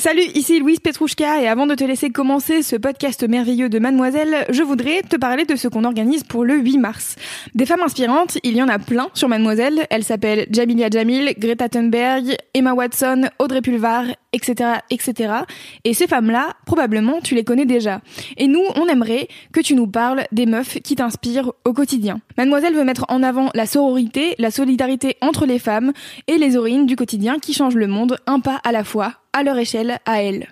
Salut, ici Louise Petrouchka et avant de te laisser commencer ce podcast merveilleux de Mademoiselle, je voudrais te parler de ce qu'on organise pour le 8 mars. Des femmes inspirantes, il y en a plein sur Mademoiselle. Elles s'appellent Jamilia Jamil, Greta Thunberg, Emma Watson, Audrey Pulvar, etc., etc. Et ces femmes-là, probablement, tu les connais déjà. Et nous, on aimerait que tu nous parles des meufs qui t'inspirent au quotidien. Mademoiselle veut mettre en avant la sororité, la solidarité entre les femmes et les héroïnes du quotidien qui changent le monde un pas à la fois, à leur échelle, à elles.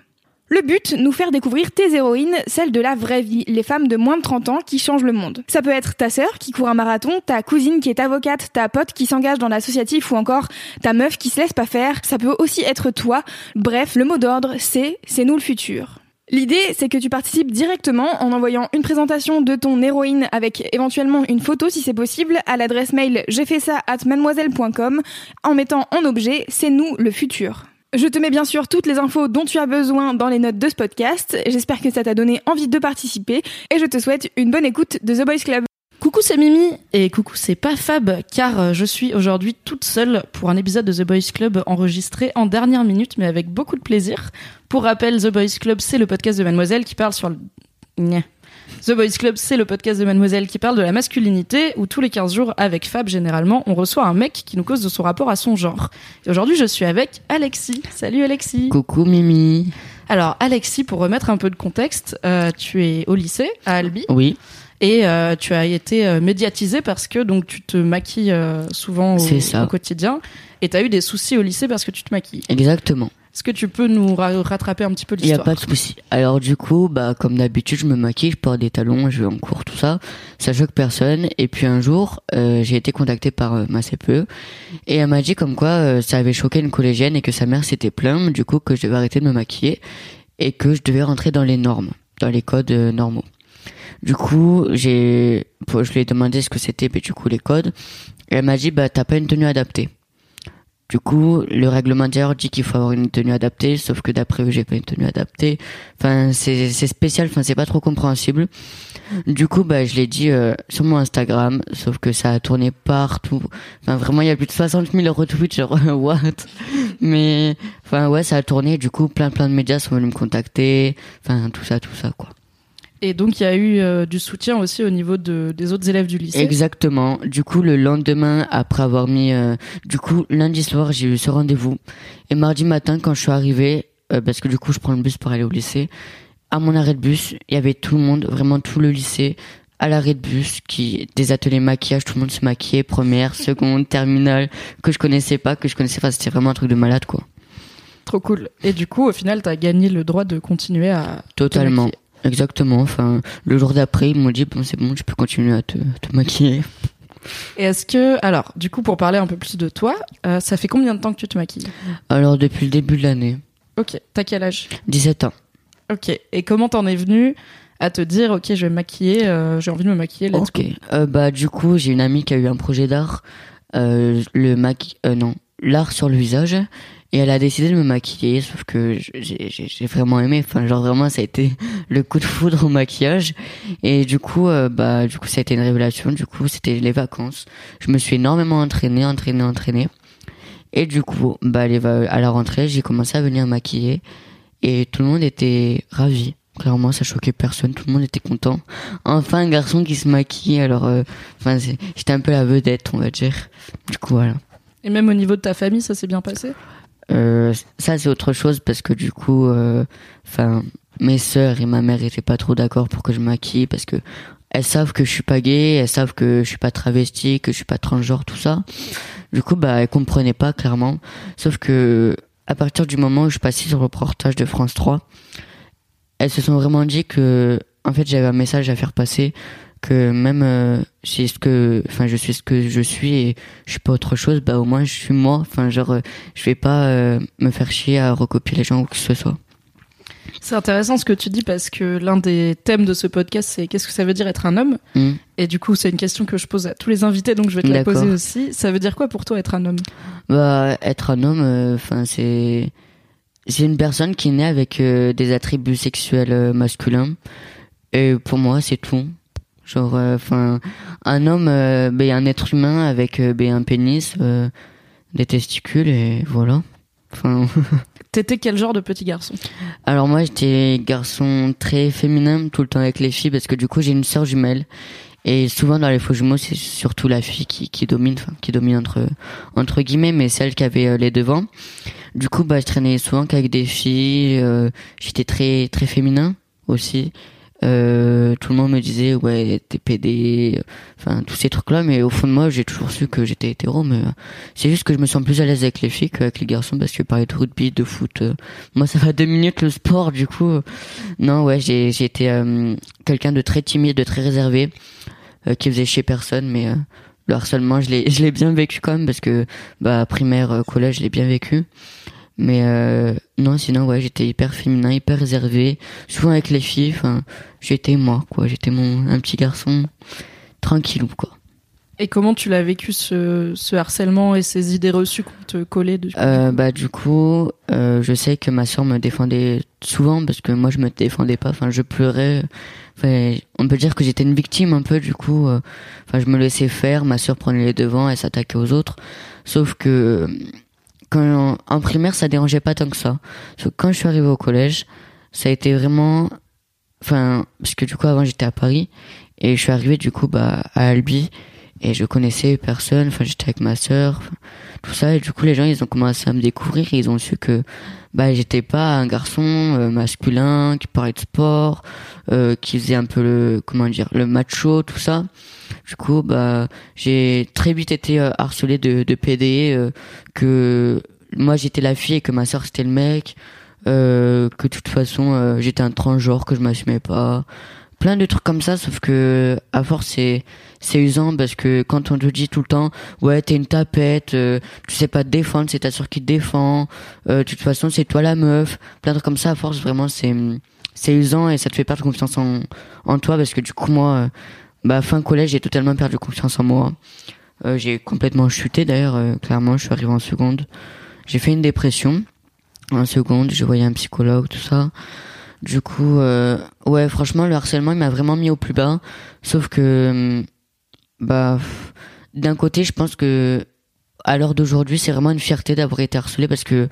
Le but, nous faire découvrir tes héroïnes, celles de la vraie vie, les femmes de moins de 30 ans qui changent le monde. Ça peut être ta sœur qui court un marathon, ta cousine qui est avocate, ta pote qui s'engage dans l'associatif ou encore ta meuf qui se laisse pas faire. Ça peut aussi être toi. Bref, le mot d'ordre, c'est c'est nous le futur. L'idée, c'est que tu participes directement en envoyant une présentation de ton héroïne avec éventuellement une photo si c'est possible à l'adresse mail j'ai fait ça at mademoiselle.com en mettant en objet c'est nous le futur. Je te mets bien sûr toutes les infos dont tu as besoin dans les notes de ce podcast. J'espère que ça t'a donné envie de participer et je te souhaite une bonne écoute de The Boys Club. Coucou, c'est Mimi et coucou, c'est pas Fab car euh, je suis aujourd'hui toute seule pour un épisode de The Boys Club enregistré en dernière minute mais avec beaucoup de plaisir. Pour rappel, The Boys Club, c'est le podcast de Mademoiselle qui parle sur le... The Boys Club, c'est le podcast de Mademoiselle qui parle de la masculinité, où tous les 15 jours, avec Fab, généralement, on reçoit un mec qui nous cause de son rapport à son genre. Et aujourd'hui, je suis avec Alexis. Salut Alexis. Coucou Mimi. Alors, Alexis, pour remettre un peu de contexte, euh, tu es au lycée, à Albi. Oui, Et euh, tu as été euh, médiatisé parce que donc tu te maquilles euh, souvent au, au quotidien et tu as eu des soucis au lycée parce que tu te maquilles. exactement. Est-ce que tu peux nous ra- rattraper un petit peu Il n'y a l'histoire pas de souci. Alors du coup, bah comme d'habitude, je me maquille, je porte des talons, je vais en cours, tout ça. Ça choque personne. Et puis un jour, euh, j'ai été contacté par euh, ma CPE et elle m'a dit comme quoi euh, ça avait choqué une collégienne et que sa mère s'était plainte, du coup que je devais arrêter de me maquiller et que je devais rentrer dans les normes, dans les codes normaux. Du coup, j'ai, je lui ai demandé ce que c'était, puis du coup les codes. Et elle m'a dit bah t'as pas une tenue adaptée. Du coup, le règlement intérieur dit qu'il faut avoir une tenue adaptée, sauf que d'après eux, j'ai pas une tenue adaptée. Enfin, c'est spécial, enfin, c'est pas trop compréhensible. Du coup, bah, je l'ai dit euh, sur mon Instagram, sauf que ça a tourné partout. Enfin, vraiment, il y a plus de 60 000 retweets, genre, what? Mais, enfin, ouais, ça a tourné. Du coup, plein, plein de médias sont venus me contacter. Enfin, tout ça, tout ça, quoi. Et donc il y a eu euh, du soutien aussi au niveau de, des autres élèves du lycée. Exactement. Du coup, le lendemain, après avoir mis, euh, du coup, lundi soir, j'ai eu ce rendez-vous. Et mardi matin, quand je suis arrivé, euh, parce que du coup, je prends le bus pour aller au lycée, à mon arrêt de bus, il y avait tout le monde, vraiment tout le lycée, à l'arrêt de bus, qui, des ateliers maquillage, tout le monde se maquillait, première, seconde, terminale, que je connaissais pas, que je connaissais pas, c'était vraiment un truc de malade, quoi. Trop cool. Et du coup, au final, tu as gagné le droit de continuer à Totalement. Exactement. Enfin, le jour d'après, ils m'ont dit, bon, c'est bon, tu peux continuer à te, te maquiller. Et est-ce que, alors, du coup, pour parler un peu plus de toi, euh, ça fait combien de temps que tu te maquilles? Alors, depuis le début de l'année, Ok, t'as quel âge? 17 ans. Ok, et comment t'en es venu à te dire, ok, je vais me maquiller, euh, j'ai envie de me maquiller, let's Ok. Euh, bah du coup, j'ai une amie qui a eu un projet d'art, le maqui, non, l'art sur le visage, et elle a décidé de me maquiller. Sauf que j'ai j'ai- j'ai vraiment aimé. Enfin, genre vraiment, ça a été le coup de foudre au maquillage. Et du coup, euh, bah du coup, ça a été une révélation. Du coup, c'était les vacances. Je me suis énormément entraîné, entraîné, entraîné. Et du coup, bah les à la rentrée, j'ai commencé à venir maquiller, et tout le monde était ravi. Clairement, ça choquait personne, tout le monde était content. Enfin, un garçon qui se maquille, alors, euh, enfin, j'étais un peu la vedette, on va dire. Du coup, voilà. Et même au niveau de ta famille, ça s'est bien passé? Euh, ça, c'est autre chose parce que du coup, euh, enfin, mes sœurs et ma mère étaient pas trop d'accord pour que je maquille parce que elles savent que je suis pas gay, elles savent que je suis pas travesti, que je suis pas transgenre, tout ça. Du coup, bah, elles comprenaient pas clairement. Sauf que à partir du moment où je passé sur le reportage de France 3, elles se sont vraiment dit que, en fait, j'avais un message à faire passer, que même euh, si ce que enfin je suis ce que je suis et je suis pas autre chose bah au moins je suis moi. Enfin genre euh, je vais pas euh, me faire chier à recopier les gens ou que ce soit. C'est intéressant ce que tu dis parce que l'un des thèmes de ce podcast, c'est qu'est-ce que ça veut dire être un homme? Mm. Et du coup, c'est une question que je pose à tous les invités, donc je vais te la poser aussi. Ça veut dire quoi pour toi être un homme? Bah être un homme euh, enfin c'est c'est une personne qui née avec des attributs sexuels masculins. Et pour moi c'est tout genre enfin un homme euh, ben, un être humain avec euh, ben, un pénis euh, des testicules et voilà enfin T'étais quel genre de petit garçon? Alors moi j'étais garçon très féminin tout le temps avec les filles parce que du coup j'ai une sœur jumelle et souvent dans les faux jumeaux c'est surtout la fille qui, qui domine, enfin qui domine entre entre guillemets mais celle qui avait euh, les devants. Du coup bah je traînais souvent qu'avec des filles, euh, j'étais très très féminin aussi. Euh, tout le monde me disait ouais t'es pédé, enfin tous ces trucs là mais au fond de moi j'ai toujours su que j'étais hétéro mais euh, c'est juste que je me sens plus à l'aise avec les filles qu'avec les garçons parce que parler de rugby, de foot, euh, moi ça va deux minutes le sport du coup. euh, non ouais j'ai été euh, quelqu'un de très timide, de très réservé, euh, qui faisait chez personne mais euh, le harcèlement je l'ai je l'ai bien vécu quand même parce que bah primaire, euh, collège je l'ai bien vécu. Mais euh, non sinon ouais j'étais hyper féminin, hyper réservé, souvent avec les filles. Enfin j'étais moi quoi, j'étais mon un petit garçon tranquillou quoi. Et comment tu l'as vécu ce, ce harcèlement et ces idées reçues qu'on te collait dessus Euh, bah du coup, euh, je sais que ma soeur me défendait souvent parce que moi je me défendais pas. Enfin, je pleurais. Enfin, on peut dire que j'étais une victime un peu du coup. Enfin, je me laissais faire. Ma soeur prenait les devants, elle s'attaquait aux autres. Sauf que quand en primaire, ça dérangeait pas tant que ça. Quand je suis arrivée au collège, ça a été vraiment. Enfin, parce que du coup avant j'étais à Paris et je suis arrivée du coup bah à Albi et je connaissais personne. Enfin, j'étais avec ma soeur. Tout ça et du coup les gens ils ont commencé à me découvrir ils ont su que bah j'étais pas un garçon euh, masculin qui parlait de sport euh, qui faisait un peu le comment dire le macho tout ça. Du coup bah j'ai très vite été euh, harcelé de de PD euh, que moi j'étais la fille et que ma soeur c'était le mec euh, que de toute façon j'étais un transgenre que je m'assumais pas plein de trucs comme ça sauf que à force c'est c'est usant parce que quand on te dit tout le temps ouais t'es une tapette euh, tu sais pas te défendre c'est ta soeur qui te défend euh, de toute façon c'est toi la meuf plein de trucs comme ça à force vraiment c'est c'est usant et ça te fait perdre confiance en en toi parce que du coup moi euh, bah fin collège j'ai totalement perdu confiance en moi. Euh, j'ai complètement chuté d'ailleurs euh, clairement je suis arrivé en seconde. J'ai fait une dépression. En seconde je voyais un psychologue tout ça du coup euh, ouais franchement le harcèlement il m'a vraiment mis au plus bas. Sauf que hum, bah d'un côté je pense que à l'heure d'aujourd'hui c'est vraiment une fierté d'avoir été harcelé parce que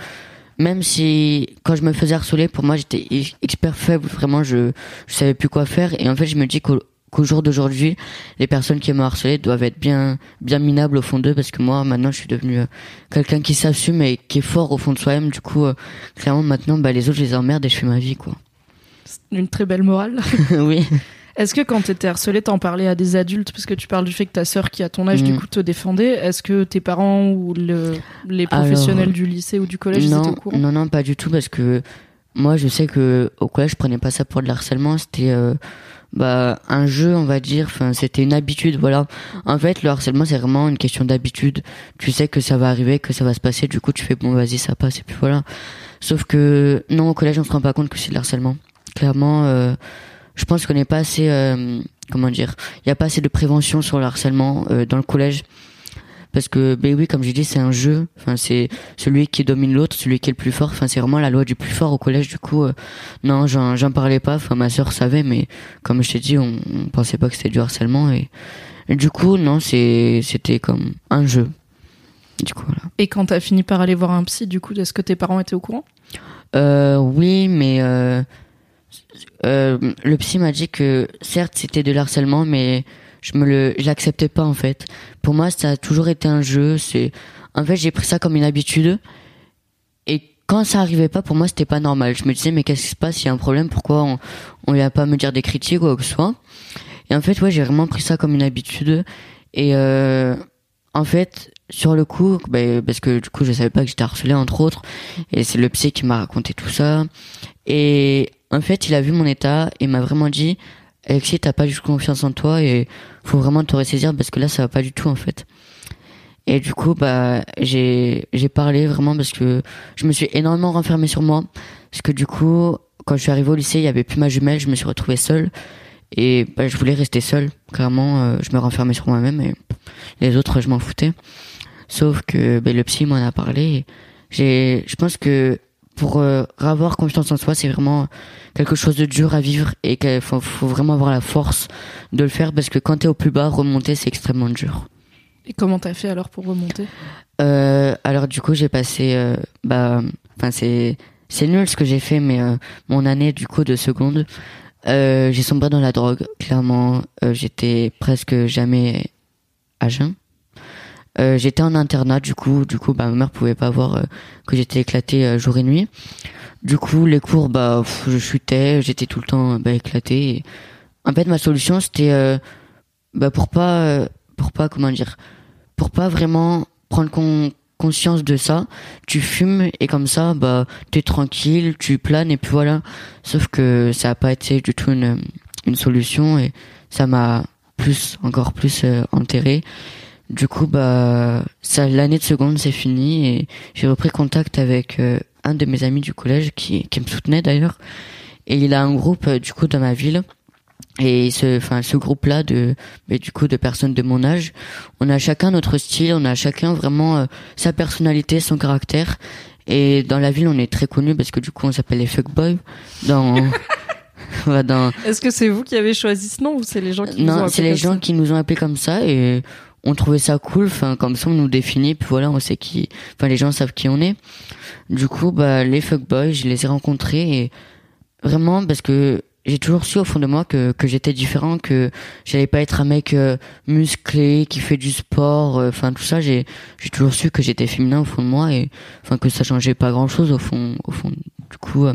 même si quand je me faisais harceler pour moi j'étais expert faible vraiment je je savais plus quoi faire. Et en fait je me dis qu'au qu'au jour d'aujourd'hui les personnes qui m'ont harcelé doivent être bien bien minables au fond d'eux parce que moi maintenant je suis devenu euh, quelqu'un qui s'assume et qui est fort au fond de soi-même. Du coup euh, clairement maintenant bah les autres je les emmerde et je fais ma vie quoi Une très belle morale. oui. Est-ce que quand t'étais harcelé, t'en parlais à des adultes? Parce que tu parles du fait que ta sœur, qui a ton âge, du Mm. coup, te défendait. Est-ce que tes parents ou le- les professionnels Alors, du lycée ou du collège ils étaient non au courant? non non pas du tout parce que moi je sais que au collège je prenais pas ça pour de l'harcèlement c'était euh, bah un jeu on va dire enfin c'était une habitude voilà. En fait le harcèlement c'est vraiment une question d'habitude. Tu sais que ça va arriver que ça va se passer du coup tu fais bon vas-y ça passe et puis voilà. Sauf que non au collège on se rend pas compte que c'est de l'harcèlement clairement euh, je pense qu'on n'est pas assez euh, comment dire il y a pas assez de prévention sur le harcèlement euh, dans le collège. Parce que ben oui comme j'ai dit c'est un jeu. Enfin c'est celui qui domine l'autre celui qui est le plus fort. Enfin c'est vraiment la loi du plus fort au collège du coup euh, non j'en j'en parlais pas. Enfin ma sœur savait mais comme je t'ai dit on, on pensait pas que c'était du harcèlement et, et du coup non c'est c'était comme un jeu. Du coup voilà. Et quand t'as fini par aller voir un psy, du coup, est-ce que tes parents étaient au courant? Euh, oui, mais euh, euh, le psy m'a dit que certes c'était de l'harcèlement, mais je me le, l'acceptais pas en fait. Pour moi, ça a toujours été un jeu. C'est, en fait, j'ai pris ça comme une habitude. Et quand ça arrivait pas, pour moi, c'était pas normal. Je me disais, mais qu'est-ce qui se passe? Il y a un problème. Pourquoi on, on vient pas me dire des critiques ou quoi que ce soit? Et en fait, ouais, j'ai vraiment pris ça comme une habitude. Et euh, en fait, sur le coup, ben, parce que du coup, je savais pas que j'étais harcelé entre autres. Et c'est le psy qui m'a raconté tout ça. Et en fait, il a vu mon état et m'a vraiment dit Alexis, t'as pas du tout confiance en toi et faut vraiment te ressaisir parce que là, ça va pas du tout en fait. Et du coup, bah, j'ai parlé vraiment parce que je me suis énormément renfermé sur moi. Parce que du coup, quand je suis arrivé au lycée, il y avait plus ma jumelle, je me suis retrouvé seule. Et bah, je voulais rester seule. Clairement, euh, je me renfermais sur moi-même et les autres, je m'en foutais. Sauf que bah, le psy m'en a parlé. J'ai, je pense que pour euh, avoir confiance en soi, c'est vraiment quelque chose de dur à vivre et qu'il faut, faut vraiment avoir la force de le faire parce que quand t'es au plus bas, remonter, c'est extrêmement dur. Et comment t'as fait alors pour remonter? Euh, alors du coup, j'ai passé, euh, bah, enfin c'est c'est nul ce que j'ai fait, mais mon année du coup de seconde, j'ai sombré dans la drogue. Clairement, j'étais presque jamais à jeun. Euh, j'étais en internat du coup, du coup, bah ma mère pouvait pas voir euh, que j'étais éclaté euh, jour et nuit. Du coup, les cours, bah, je chutais, j'étais tout le temps bah, éclaté. Et... En fait, ma solution, c'était euh, bah, pour pas, euh, pour pas, comment dire, pour pas vraiment prendre con- conscience de ça, tu fumes et comme ça, bah, t'es tranquille, tu planes et puis voilà. Sauf que ça a pas été du tout une, une solution et ça m'a plus, encore plus enterré. Du coup, bah, ça, l'année de seconde, c'est fini et j'ai repris contact avec euh, un de mes amis du collège qui, qui me soutenait d'ailleurs. Et il a un groupe, euh, du coup, dans ma ville. Et ce, enfin, ce groupe-là de, mais du coup, de personnes de mon âge, on a chacun notre style, on a chacun vraiment euh, sa personnalité, son caractère. Et dans la ville, on est très connu parce que du coup, on s'appelle les fuckboys. Dans, dans, Est-ce que c'est vous qui avez choisi ce nom ou c'est les gens qui vous ont non, c'est les gens ça? qui nous ont appelés comme ça et on trouvait ça cool. Enfin, comme ça, on nous définit. Puis voilà, on sait qui. Enfin, les gens savent qui on est. Du coup, bah, les fuckboys, je les ai rencontrés et vraiment parce que j'ai toujours su au fond de moi que, que j'étais différent, que j'allais pas être un mec euh, musclé qui fait du sport. euh, Enfin, tout ça, j'ai j'ai toujours su que j'étais féminin au fond de moi et enfin que ça changeait pas grand chose au fond. Au fond, du coup, euh,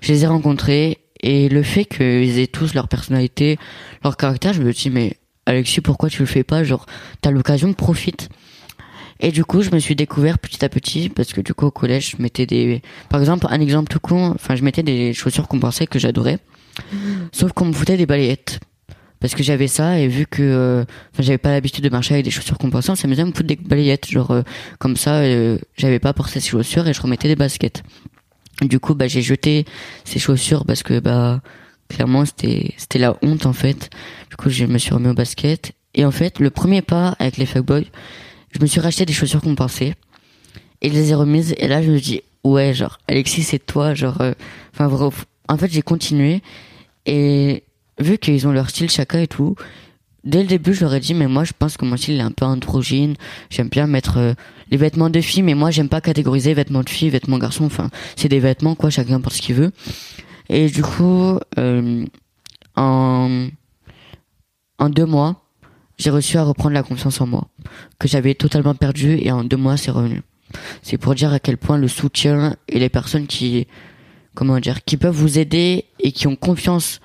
je les ai rencontrés et le fait qu'ils aient tous leur personnalité, leur caractère, je me dis mais Alexis, pourquoi tu le fais pas Genre, t'as l'occasion, profite. Et du coup, je me suis découvert petit à petit parce que du coup au collège, je mettais des, par exemple, un exemple tout con, enfin, je mettais des chaussures pensait que j'adorais, sauf qu'on me foutait des balayettes. Parce que j'avais ça et vu que euh, enfin, j'avais pas l'habitude de marcher avec des chaussures compensantes, ça me faisait me foutre des balayettes. Genre euh, comme ça, euh, j'avais pas porté ces chaussures et je remettais des baskets. Du coup, bah j'ai jeté ces chaussures parce que bah clairement c'était c'était la honte en fait. Du coup, je me suis remis au basket. Et en fait, le premier pas avec les fuckboys, je me suis racheté des chaussures compensées et je les ai remises. Et là je me dis ouais genre Alexis c'est toi genre euh, enfin en fait j'ai continué. Et vu qu'ils ont leur style chacun et tout dès le début ai dit mais moi je pense que mon style est un peu androgyne. J'aime bien mettre euh, les vêtements de filles mais moi j'aime pas catégoriser vêtements de filles vêtements garçons. Enfin c'est des vêtements quoi chacun porte ce qu'il veut et du coup euh, en en deux mois j'ai réussi à reprendre la confiance en moi que j'avais totalement perdu et en deux mois c'est revenu. C'est pour dire à quel point le soutien et les personnes qui comment dire qui peuvent vous aider et qui ont confiance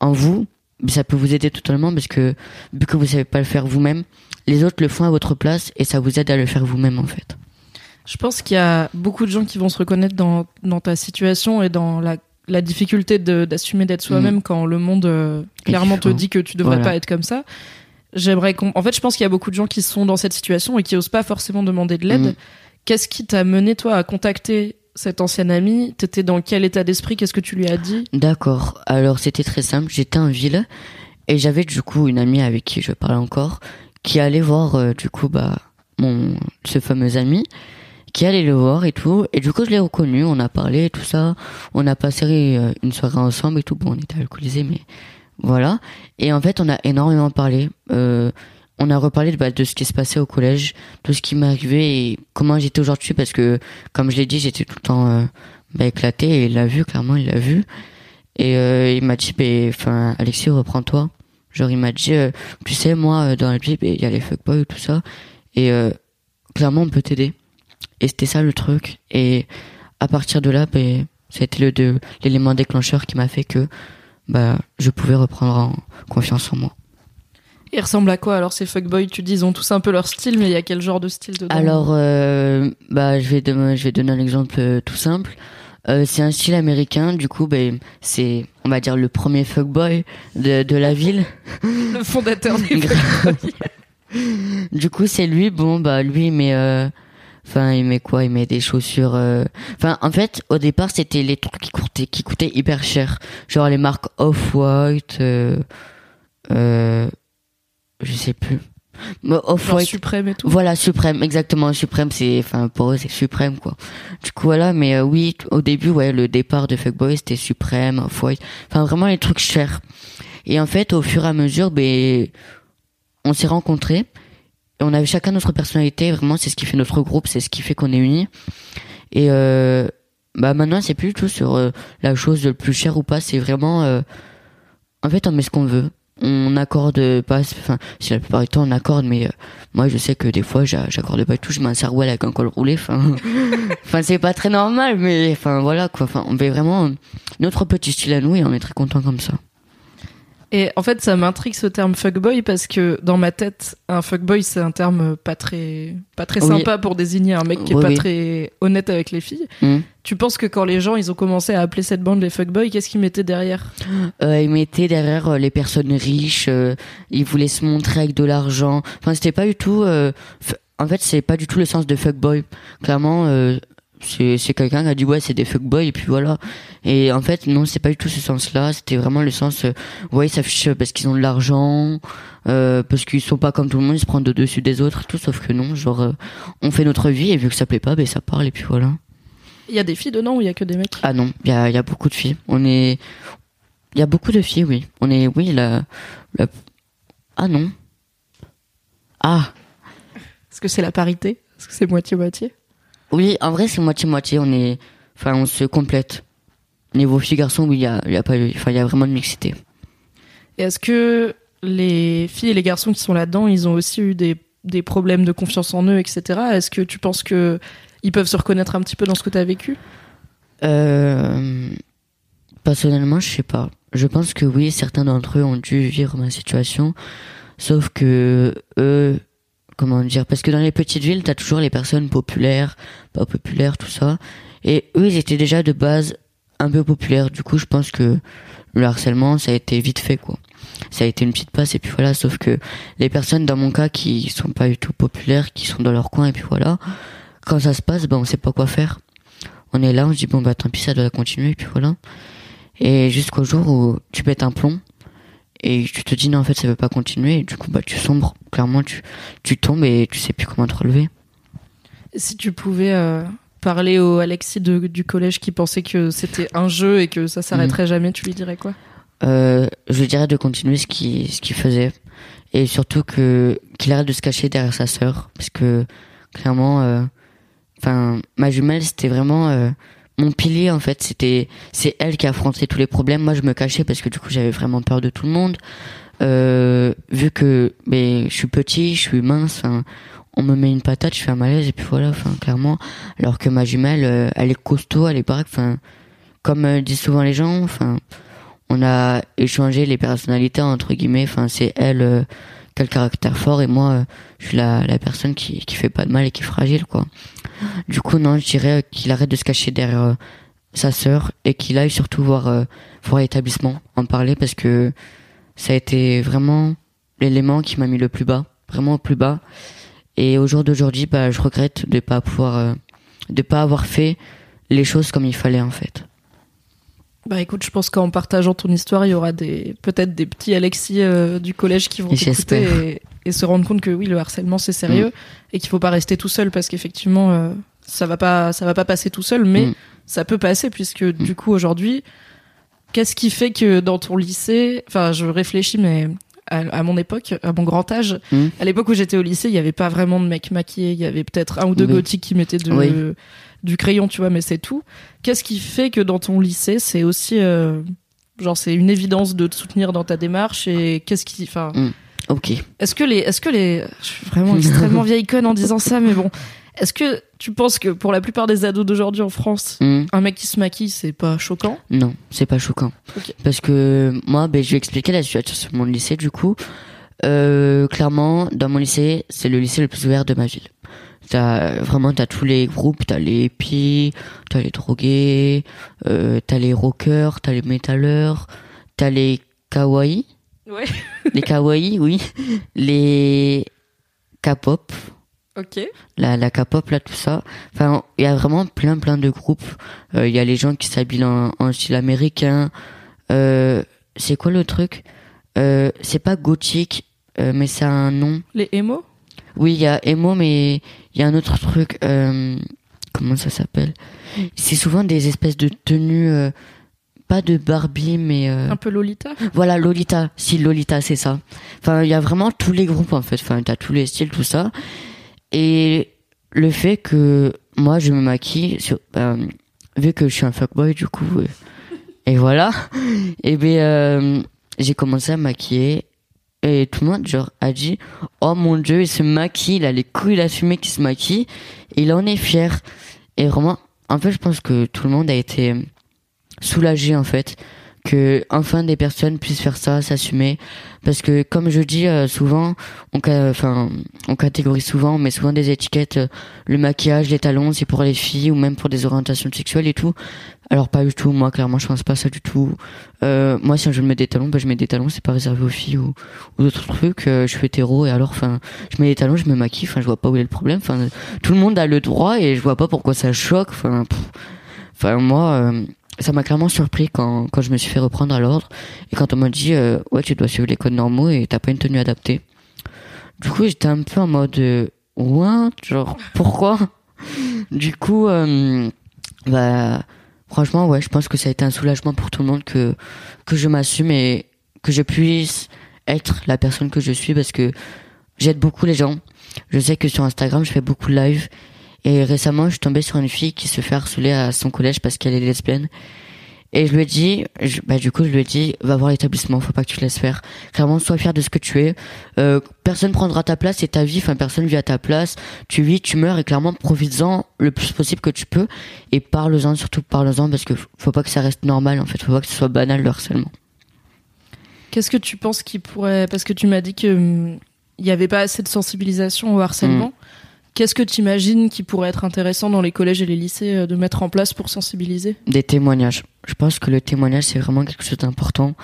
en vous ça peut vous aider totalement parce que vu que vous savez pas le faire vous-même les autres le font à votre place et ça vous aide à le faire vous-même en fait. Je pense qu'il y a beaucoup de gens qui vont se reconnaître dans, dans ta situation et dans la, la difficulté d'assumer d'être soi-même quand le monde euh, clairement te dit que tu devrais Voilà. pas être comme ça. J'aimerais qu'on. En fait, je pense qu'il y a beaucoup de gens qui sont dans cette situation et qui osent pas forcément demander de l'aide. Mhm. Qu'est-ce qui t'a mené, toi, à contacter cet ancien ami T'étais dans quel état d'esprit? Qu'est-ce que tu lui as dit? D'accord. Alors c'était très simple. J'étais en ville et j'avais du coup une amie avec qui je parlais encore qui allait voir euh, du coup bah mon ce fameux ami qui allait le voir et tout et du coup je l'ai reconnu. On a parlé et tout ça. On a passé euh, une soirée ensemble et tout. Bon on était alcoolisés mais voilà. Et en fait on a énormément parlé. Euh, on a reparlé de, bah, de ce qui se passait au collège, tout ce qui m'est arrivé et comment j'étais aujourd'hui parce que comme je l'ai dit j'étais tout le temps euh, bah, éclaté et il l'a vu clairement il l'a vu. Et euh, il m'a dit, ben, enfin, Alexis, reprends-toi. Genre, il m'a dit, euh, tu sais, moi, euh, dans la vie, il y a les fuckboys tout ça. Et clairement, on peut t'aider. Et c'était ça le truc. Et à partir de là, ben, c'était le de l'élément déclencheur qui m'a fait que bah, je pouvais reprendre en confiance en moi. Ils ressemblent à quoi alors ces fuckboys? Tu dis ils ont tous un peu leur style, mais il y a quel genre de style dedans? Alors, euh, bah, je vais, donner, je vais donner un exemple euh, tout simple. Euh, c'est un style américain, du coup, ben, c'est, on va dire, le premier fuckboy de, de la ville. Le fondateur des fuckboys. Du coup, c'est lui. Bon, bah lui, il euh, enfin, il met quoi? Il met des chaussures. euh, Enfin, en fait, au départ, c'était les trucs qui coûtaient, qui coûtaient hyper cher, genre les marques Off-White, euh, euh, je sais plus. Off-White. suprême et tout. Voilà, suprême, exactement. Suprême, c'est, enfin, pour eux, c'est suprême, quoi. Du coup, voilà, mais euh, oui, au début, ouais, le départ de Fuckboy, c'était suprême, Off-White. Enfin, vraiment les trucs chers. Et en fait, au fur et à mesure, ben, on s'est rencontrés. On avait chacun notre personnalité. Vraiment, c'est ce qui fait notre groupe, c'est ce qui fait qu'on est unis. Et, euh, bah, maintenant, c'est plus du tout sur euh, la chose le plus cher ou pas. C'est vraiment, euh, en fait, on met ce qu'on veut. On accorde pas, enfin, si la plupart du temps on accorde, mais euh, moi je sais que des fois j'a- j'accorde pas tout, je mets un sarouel avec un col roulé, enfin, enfin c'est pas très normal, mais enfin voilà quoi, enfin on fait vraiment notre petit style à nous et on est très content comme ça. Et en fait, ça m'intrigue ce terme fuckboy parce que dans ma tête, un fuckboy c'est un terme pas très pas très Oui. sympa pour désigner un mec qui est Oui, pas oui. très honnête avec les filles. Hmm. Tu penses que quand les gens ils ont commencé à appeler cette bande les fuckboys, qu'est-ce qu'ils mettaient derrière? Euh, ils mettaient derrière euh, les personnes riches, euh, ils voulaient se montrer avec de l'argent, enfin c'était pas du tout, en fait c'est pas du tout le sens de fuckboy, clairement. C'est c'est quelqu'un qui a dit ouais c'est des fuckboys et puis voilà. Et en fait non c'est pas du tout ce sens là c'était vraiment le sens euh, ouais ils s'affichent parce qu'ils ont de l'argent euh, parce qu'ils sont pas comme tout le monde ils se prennent de dessus des autres tout. Sauf que non genre euh, on fait notre vie et vu que ça plaît pas ben ça parle et puis voilà. Il y a des filles dedans ou il y a que des mecs? Ah non il y a, il y a beaucoup de filles. On est il y a beaucoup de filles oui. On est oui la, la... ah non. Ah. Est-ce que c'est la parité? Est-ce que c'est moitié moitié Oui, en vrai, c'est moitié-moitié. On est, enfin, on se complète. Niveau filles garçons, oui, il y a, y a pas, enfin, il y a vraiment de mixité. Et est-ce que les filles et les garçons qui sont là-dedans, ils ont aussi eu des, des problèmes de confiance en eux, etc. Est-ce que tu penses que ils peuvent se reconnaître un petit peu dans ce que tu as vécu? Euh, personnellement, je sais pas. Je pense que oui, certains d'entre eux ont dû vivre ma situation. Sauf que eux, comment dire, parce que dans les petites villes, t'as toujours les personnes populaires, pas populaires, tout ça. Et eux, ils étaient déjà de base un peu populaires. Du coup, je pense que le harcèlement, ça a été vite fait, quoi. Ça a été une petite passe, et puis voilà. Sauf que les personnes, dans mon cas, qui sont pas du tout populaires, qui sont dans leur coin, et puis voilà, quand ça se passe, ben, on sait pas quoi faire. On est là, on se dit, bon, bah, tant pis, ça doit continuer, et puis voilà. Et jusqu'au jour où tu pètes un plomb, et tu te dis, non, en fait, ça veut pas continuer, et du coup, bah, tu sombres. Clairement, tu, tu tombes et tu sais plus comment te relever. Si tu pouvais euh, parler au Alexis de- du collège qui pensait que c'était un jeu et que ça s'arrêterait jamais, tu lui dirais quoi? Euh, je lui dirais de continuer ce qu'il ce qu'il faisait. Et surtout que qu'il arrête de se cacher derrière sa sœur. Parce que clairement euh, enfin ma jumelle c'était vraiment mon pilier en fait c'était c'est elle qui affrontait tous les problèmes. Moi je me cachais parce que du coup j'avais vraiment peur de tout le monde. Euh, vu que ben je suis petit je suis mince enfin, on me met une patate je fais un malaise et puis voilà enfin clairement. Alors que ma jumelle euh, elle est costaud elle est baraque enfin comme euh, disent souvent les gens enfin on a échangé les personnalités entre guillemets enfin c'est elle euh, qui le caractère fort et moi euh, je suis la, la personne qui qui fait pas de mal et qui est fragile quoi. Du coup non je dirais qu'il arrête de se cacher derrière euh, sa sœur et qu'il aille surtout voir euh, voir l'établissement en parler parce que ça a été vraiment l'élément qui m'a mis le plus bas vraiment au plus bas. Et au jour d'aujourd'hui bah je regrette de pas pouvoir euh, de pas avoir fait les choses comme il fallait en fait Bah écoute, je pense qu'en partageant ton histoire, il y aura des peut-être des petits Alexis euh, du collège qui vont t'écouter et, et se rendre compte que oui, le harcèlement c'est sérieux et qu'il faut pas rester tout seul parce qu'effectivement euh, ça va pas ça va pas passer tout seul, mais Mm. ça peut passer puisque du coup aujourd'hui, qu'est-ce qui fait que dans ton lycée, enfin je réfléchis mais à, à mon époque, à mon grand âge, Mm. à l'époque où j'étais au lycée, il y avait pas vraiment de mecs maquillés, il y avait peut-être un ou deux Oui. gothiques qui mettaient de, Oui. Du crayon, tu vois, mais c'est tout. Qu'est-ce qui fait que dans ton lycée, c'est aussi euh, genre c'est une évidence de te soutenir dans ta démarche et qu'est-ce qui, enfin, ok est-ce que les, est-ce que les, je suis vraiment extrêmement vieille conne en disant ça, mais bon, est-ce que tu penses que pour la plupart des ados d'aujourd'hui en France, Mm. un mec qui se maquille, c'est pas choquant? Non, c'est pas choquant. Parce que moi, ben, je vais expliquer la situation sur mon lycée, du coup. Euh, clairement, dans mon lycée, c'est le lycée le plus ouvert de ma ville. T'as vraiment t'as tous les groupes, t'as les hippies, t'as les drogués, euh, t'as les rockers, t'as les métalleurs, t'as les kawaii, Ouais. les kawaii, oui, les K-pop, Ok. la, la K-pop là tout ça. Enfin, il y a vraiment plein plein de groupes. Euh, Il y a les gens qui s'habillent en, en style américain. Euh, c'est quoi le truc? Euh, C'est pas gothique, euh, mais c'est un nom. Les émo Oui, il y a emo, mais il y a un autre truc. euh, comment ça s'appelle? C'est souvent des espèces de tenues, euh, pas de Barbie, mais euh, Un peu Lolita voilà Lolita. Si Lolita, c'est ça. Enfin, il y a vraiment tous les groupes en fait. Enfin, t'as tous les styles, tout ça. Et le fait que moi je me maquille, sur, euh, vu que je suis un fuckboy du coup, euh, et voilà. Et ben euh, j'ai commencé à maquiller et tout le monde genre a dit oh mon dieu il se maquille, il a les couilles assumées qui se maquille et il en est fier. Et vraiment, en fait je pense que tout le monde a été soulagé en fait que enfin des personnes puissent faire ça, s'assumer parce que comme je dis euh, souvent on enfin on catégorise souvent on met souvent des étiquettes euh, le maquillage, les talons, c'est pour les filles ou même pour des orientations sexuelles et tout. Alors pas du tout, moi clairement je pense pas ça du tout. Euh, moi si je mettre des talons, bah, je mets des talons, c'est pas réservé aux filles ou, ou d'autres trucs. Euh, je suis hétéro et alors enfin je mets des talons, je me maquille, enfin je vois pas où est le problème. Enfin tout le monde a le droit et je vois pas pourquoi ça choque. Enfin enfin moi euh, ça m'a clairement surpris quand, quand je me suis fait reprendre à l'ordre et quand on m'a dit euh, ouais tu dois suivre les codes normaux et t'as pas une tenue adaptée. Du coup j'étais un peu en mode euh, what genre pourquoi? Du coup euh, bah franchement ouais je pense que ça a été un soulagement pour tout le monde que que je m'assume et que je puisse être la personne que je suis parce que j'aide beaucoup les gens. Je sais que sur Instagram je fais beaucoup de live et récemment, je suis tombée sur une fille qui se fait harceler à son collège parce qu'elle est lesbienne. Et je lui ai dit, je- bah du coup, je lui ai dit, va voir l'établissement, faut pas que tu te laisses faire. Clairement, sois fier de ce que tu es. Euh, personne prendra ta place, c'est ta vie, enfin personne vit à ta place. Tu vis, tu meurs et clairement, profites-en le plus possible que tu peux. Et parle-en, surtout parle-en parce que faut pas que ça reste normal en fait, faut pas que ce soit banal le harcèlement. Qu'est-ce que tu penses qui pourrait. Parce que tu m'as dit que hum, il n'y avait pas assez de sensibilisation au harcèlement. Qu'est-ce que tu imagines qui pourrait être intéressant dans les collèges et les lycées euh, de mettre en place pour sensibiliser? Des témoignages. Je pense que le témoignage, c'est vraiment quelque chose d'important.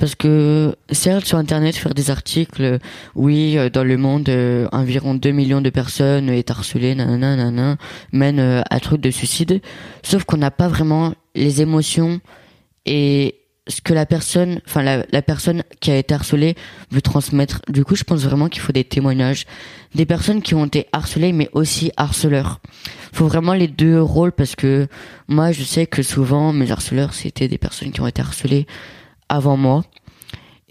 Parce que, certes, sur Internet, faire des articles, euh, oui, euh, dans le monde, environ 2 millions de personnes est harcelées, nanana, nanana, mène euh, à truc de suicide. Sauf qu'on n'a pas vraiment les émotions et ce que la personne, enfin, la, la personne qui a été harcelée veut transmettre. Du coup, je pense vraiment qu'il faut des témoignages. Des personnes qui ont été harcelées, mais aussi harceleurs faut vraiment les deux rôles parce que moi je sais que souvent mes harceleurs c'était des personnes qui ont été harcelées avant moi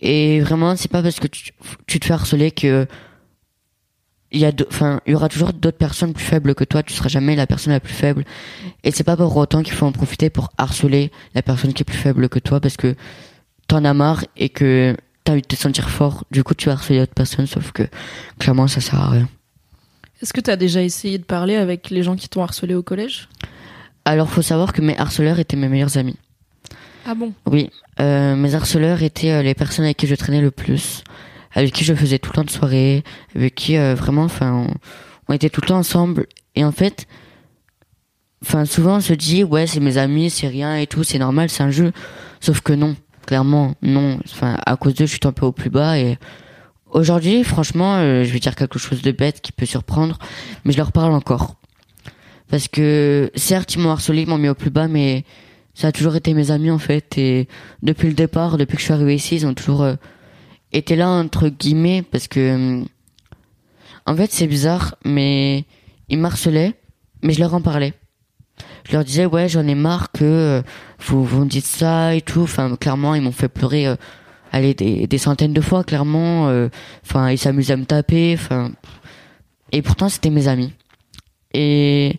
et vraiment c'est pas parce que tu, tu te fais harceler que il y a enfin il y aura toujours d'autres personnes plus faibles que toi tu seras jamais la personne la plus faible. Et c'est pas pour autant qu'il faut en profiter pour harceler la personne qui est plus faible que toi parce que t'en as marre et que t'as envie de te sentir fort. Du coup tu vas harceler d'autres personnes sauf que clairement ça sert à rien. Est-ce que tu as déjà essayé de parler avec les gens qui t'ont harcelé au collège? Alors faut savoir que mes harceleurs étaient mes meilleurs amis. Ah bon? Oui, euh, mes harceleurs étaient euh, les personnes avec qui je traînais le plus, avec qui je faisais tout le temps de soirée, avec qui euh, vraiment, enfin, on, on était tout le temps ensemble. Et en fait, enfin, souvent on se dit ouais, c'est mes amis, c'est rien et tout, c'est normal, c'est un jeu. Sauf que non, clairement, non. Enfin, à cause d'eux, je suis un peu au plus bas et aujourd'hui, franchement, euh, je vais dire quelque chose de bête qui peut surprendre, mais je leur parle encore. Parce que certes, ils m'ont harcelé, ils m'ont mis au plus bas, mais ça a toujours été mes amis en fait et depuis le départ depuis que je suis arrivé ici ils ont toujours euh, été là entre guillemets parce que en fait c'est bizarre mais ils m'harcelaient mais je leur en parlais. Je leur disais ouais j'en ai marre que euh, vous vous me dites ça et tout. Enfin clairement ils m'ont fait pleurer euh, allez des, des centaines de fois clairement euh, enfin ils s'amusaient à me taper enfin. Et pourtant c'était mes amis. Et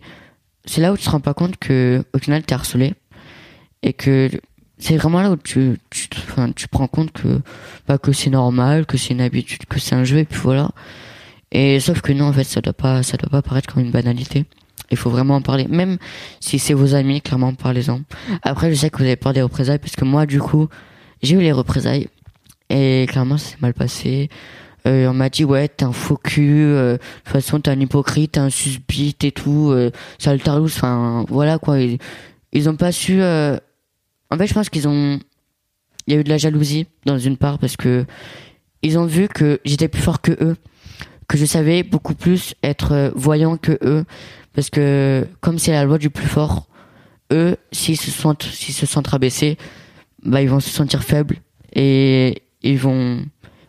c'est là où tu te rends pas compte que au final t'es harcelé et que c'est vraiment là où tu tu enfin, tu prends compte que bah, que c'est normal que c'est une habitude que c'est un jeu et puis voilà et sauf que non en fait ça doit pas ça doit pas paraître comme une banalité il faut vraiment en parler même si c'est vos amis clairement parlez-en après je sais que vous avez peur des représailles parce que moi du coup j'ai eu les représailles et clairement ça s'est mal passé Euh, on m'a dit ouais t'es un faux cul, euh, de toute façon t'es un hypocrite, t'es un susbit et tout, euh, sale tarlouse, enfin voilà quoi. Ils, ils ont pas su. euh, En fait je pense qu'ils ont. Il y a eu de la jalousie dans une part parce que ils ont vu que j'étais plus fort que eux, que je savais beaucoup plus être euh, voyant que eux, parce que comme c'est la loi du plus fort, eux s'ils se sentent s'ils se sentent rabaissés, bah ils vont se sentir faibles et ils vont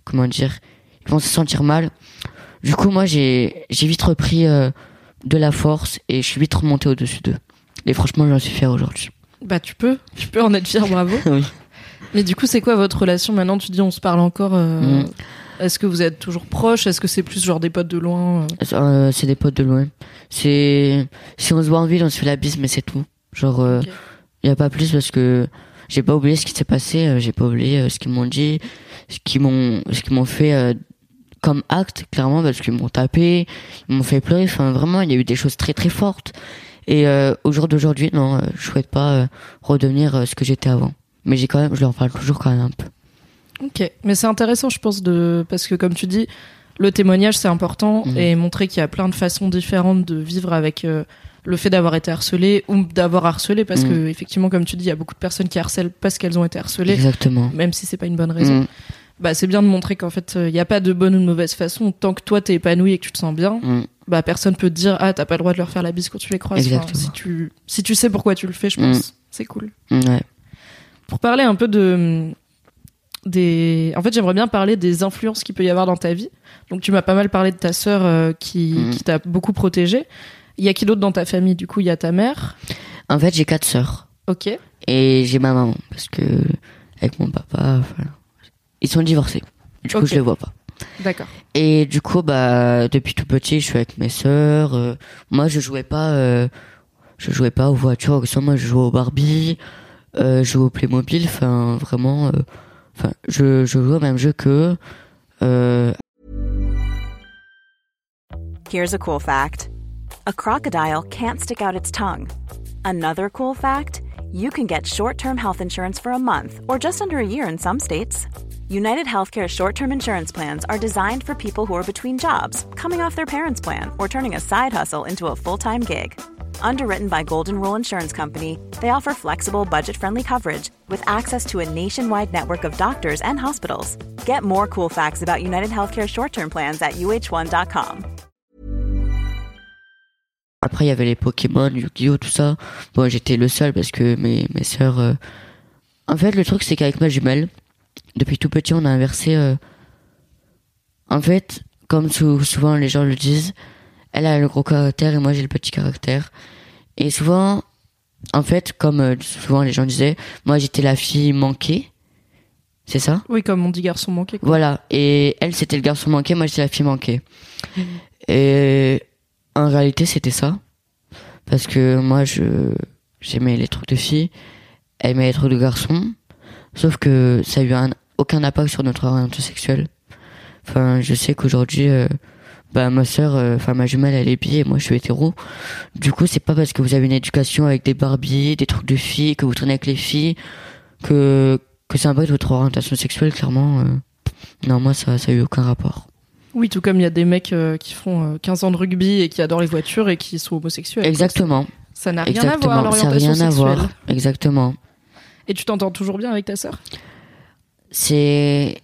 comment dire ils vont se sentir mal. Du coup, moi, j'ai j'ai vite repris euh, de la force et je suis vite remonté au-dessus d'eux. Et franchement, j'en suis fier aujourd'hui. Bah tu peux, tu peux en être fier, bravo. oui. Mais du coup, c'est quoi votre relation maintenant? Tu dis on se parle encore. euh, Mm. Est-ce que vous êtes toujours proches? Est-ce que c'est plus genre des potes de loin euh? Euh, c'est des potes de loin. C'est si on se voit en ville, on se fait la bise, mais c'est tout. Genre, il Ok. y a pas plus parce que j'ai pas oublié ce qui s'est passé. j'ai pas oublié ce qu'ils m'ont dit, ce qu'ils m'ont, ce qu'ils m'ont fait comme acte, clairement, parce qu'ils m'ont tapé, ils m'ont fait pleurer. Enfin, vraiment, il y a eu des choses très très fortes. Et euh, au jour d'aujourd'hui, non, euh, je souhaite pas euh, redevenir euh, ce que j'étais avant. Mais j'ai quand même, je leur parle toujours quand même un peu. Ok, mais c'est intéressant, je pense, de parce que comme tu dis, le témoignage c'est important Mhm. et montrer qu'il y a plein de façons différentes de vivre avec euh, le fait d'avoir été harcelé ou d'avoir harcelé, parce Mhm. que effectivement, comme tu dis, il y a beaucoup de personnes qui harcèlent parce qu'elles ont été harcelées, Exactement. même si c'est pas une bonne raison. Mm, Bah c'est bien de montrer qu'en fait il n'y a pas de bonne ou de mauvaise façon. Tant que toi t'es épanoui et que tu te sens bien, mm. bah personne peut te dire ah t'as pas le droit de leur faire la bise quand tu les croises. Enfin, si tu si tu sais pourquoi tu le fais, je pense, c'est cool. Mm, ouais. Pour parler un peu de des, en fait j'aimerais bien parler des influences qu'il peut y avoir dans ta vie. Donc tu m'as pas mal parlé de ta sœur euh, qui Mhm. qui t'a beaucoup protégé. Il y a qui d'autre dans ta famille? Du coup il y a ta mère. En fait, j'ai quatre sœurs. Ok. Et j'ai ma maman, parce que avec mon papa, enfin, ils sont divorcés. Du coup, Ok. je les vois pas. D'accord. Et du coup, bah, depuis tout petit, je suis avec mes sœurs. euh, moi, je jouais pas, euh, je jouais pas aux voitures, ça. Moi, je jouais aux Barbie, euh, je jouais au Playmobil. Enfin, vraiment, euh, enfin, je, je jouais au même jeu que. Euh, Here's a cool fact a crocodile can't stick out its tongue. Another cool fact you can get short term health insurance for a month or just under a year in some states. United Healthcare short term insurance plans are designed for people who are between jobs, coming off their parents' plan, or turning a side hustle into a full time gig. Underwritten by Golden Rule Insurance Company, they offer flexible, budget friendly coverage with access to a nationwide network of doctors and hospitals. Get more cool facts about United Healthcare short term plans at uh1.com. Après, il y avait les Pokémon, Yu-Gi-Oh, tout ça. Bon, j'étais le seul parce que mes, mes sœurs. euh, En fait, le truc, c'est qu'avec ma jumelle, depuis tout petit, on a inversé. euh, En fait, comme sou- souvent les gens le disent, elle a le gros caractère et moi j'ai le petit caractère. Et souvent, en fait, comme euh, souvent les gens disaient, moi j'étais la fille manquée. C'est ça? Oui, comme on dit garçon manqué. quoi. voilà. Et elle, c'était le garçon manqué, moi, j'étais la fille manquée. Et en réalité, c'était ça. Parce que moi, je j'aimais les trucs de filles, elle aimait les trucs de garçons. Sauf que ça a eu un, aucun impact sur notre orientation sexuelle. Enfin, je sais qu'aujourd'hui, euh, bah, ma sœur, euh, enfin, ma jumelle, elle est bi et moi, je suis hétéro. Du coup, c'est pas parce que vous avez une éducation avec des Barbies, des trucs de filles, que vous traînez avec les filles, que, que ça impacte votre orientation sexuelle, clairement. euh, non, moi, ça, ça a eu aucun rapport. Oui, tout comme il y a des mecs qui font euh, 15 ans de rugby et qui adorent les voitures et qui sont homosexuels. Exactement. Ça n'a rien à voir Exactement. Ça n'a l'orientation rien à voir. Exactement. Et tu t'entends toujours bien avec ta sœur? C'est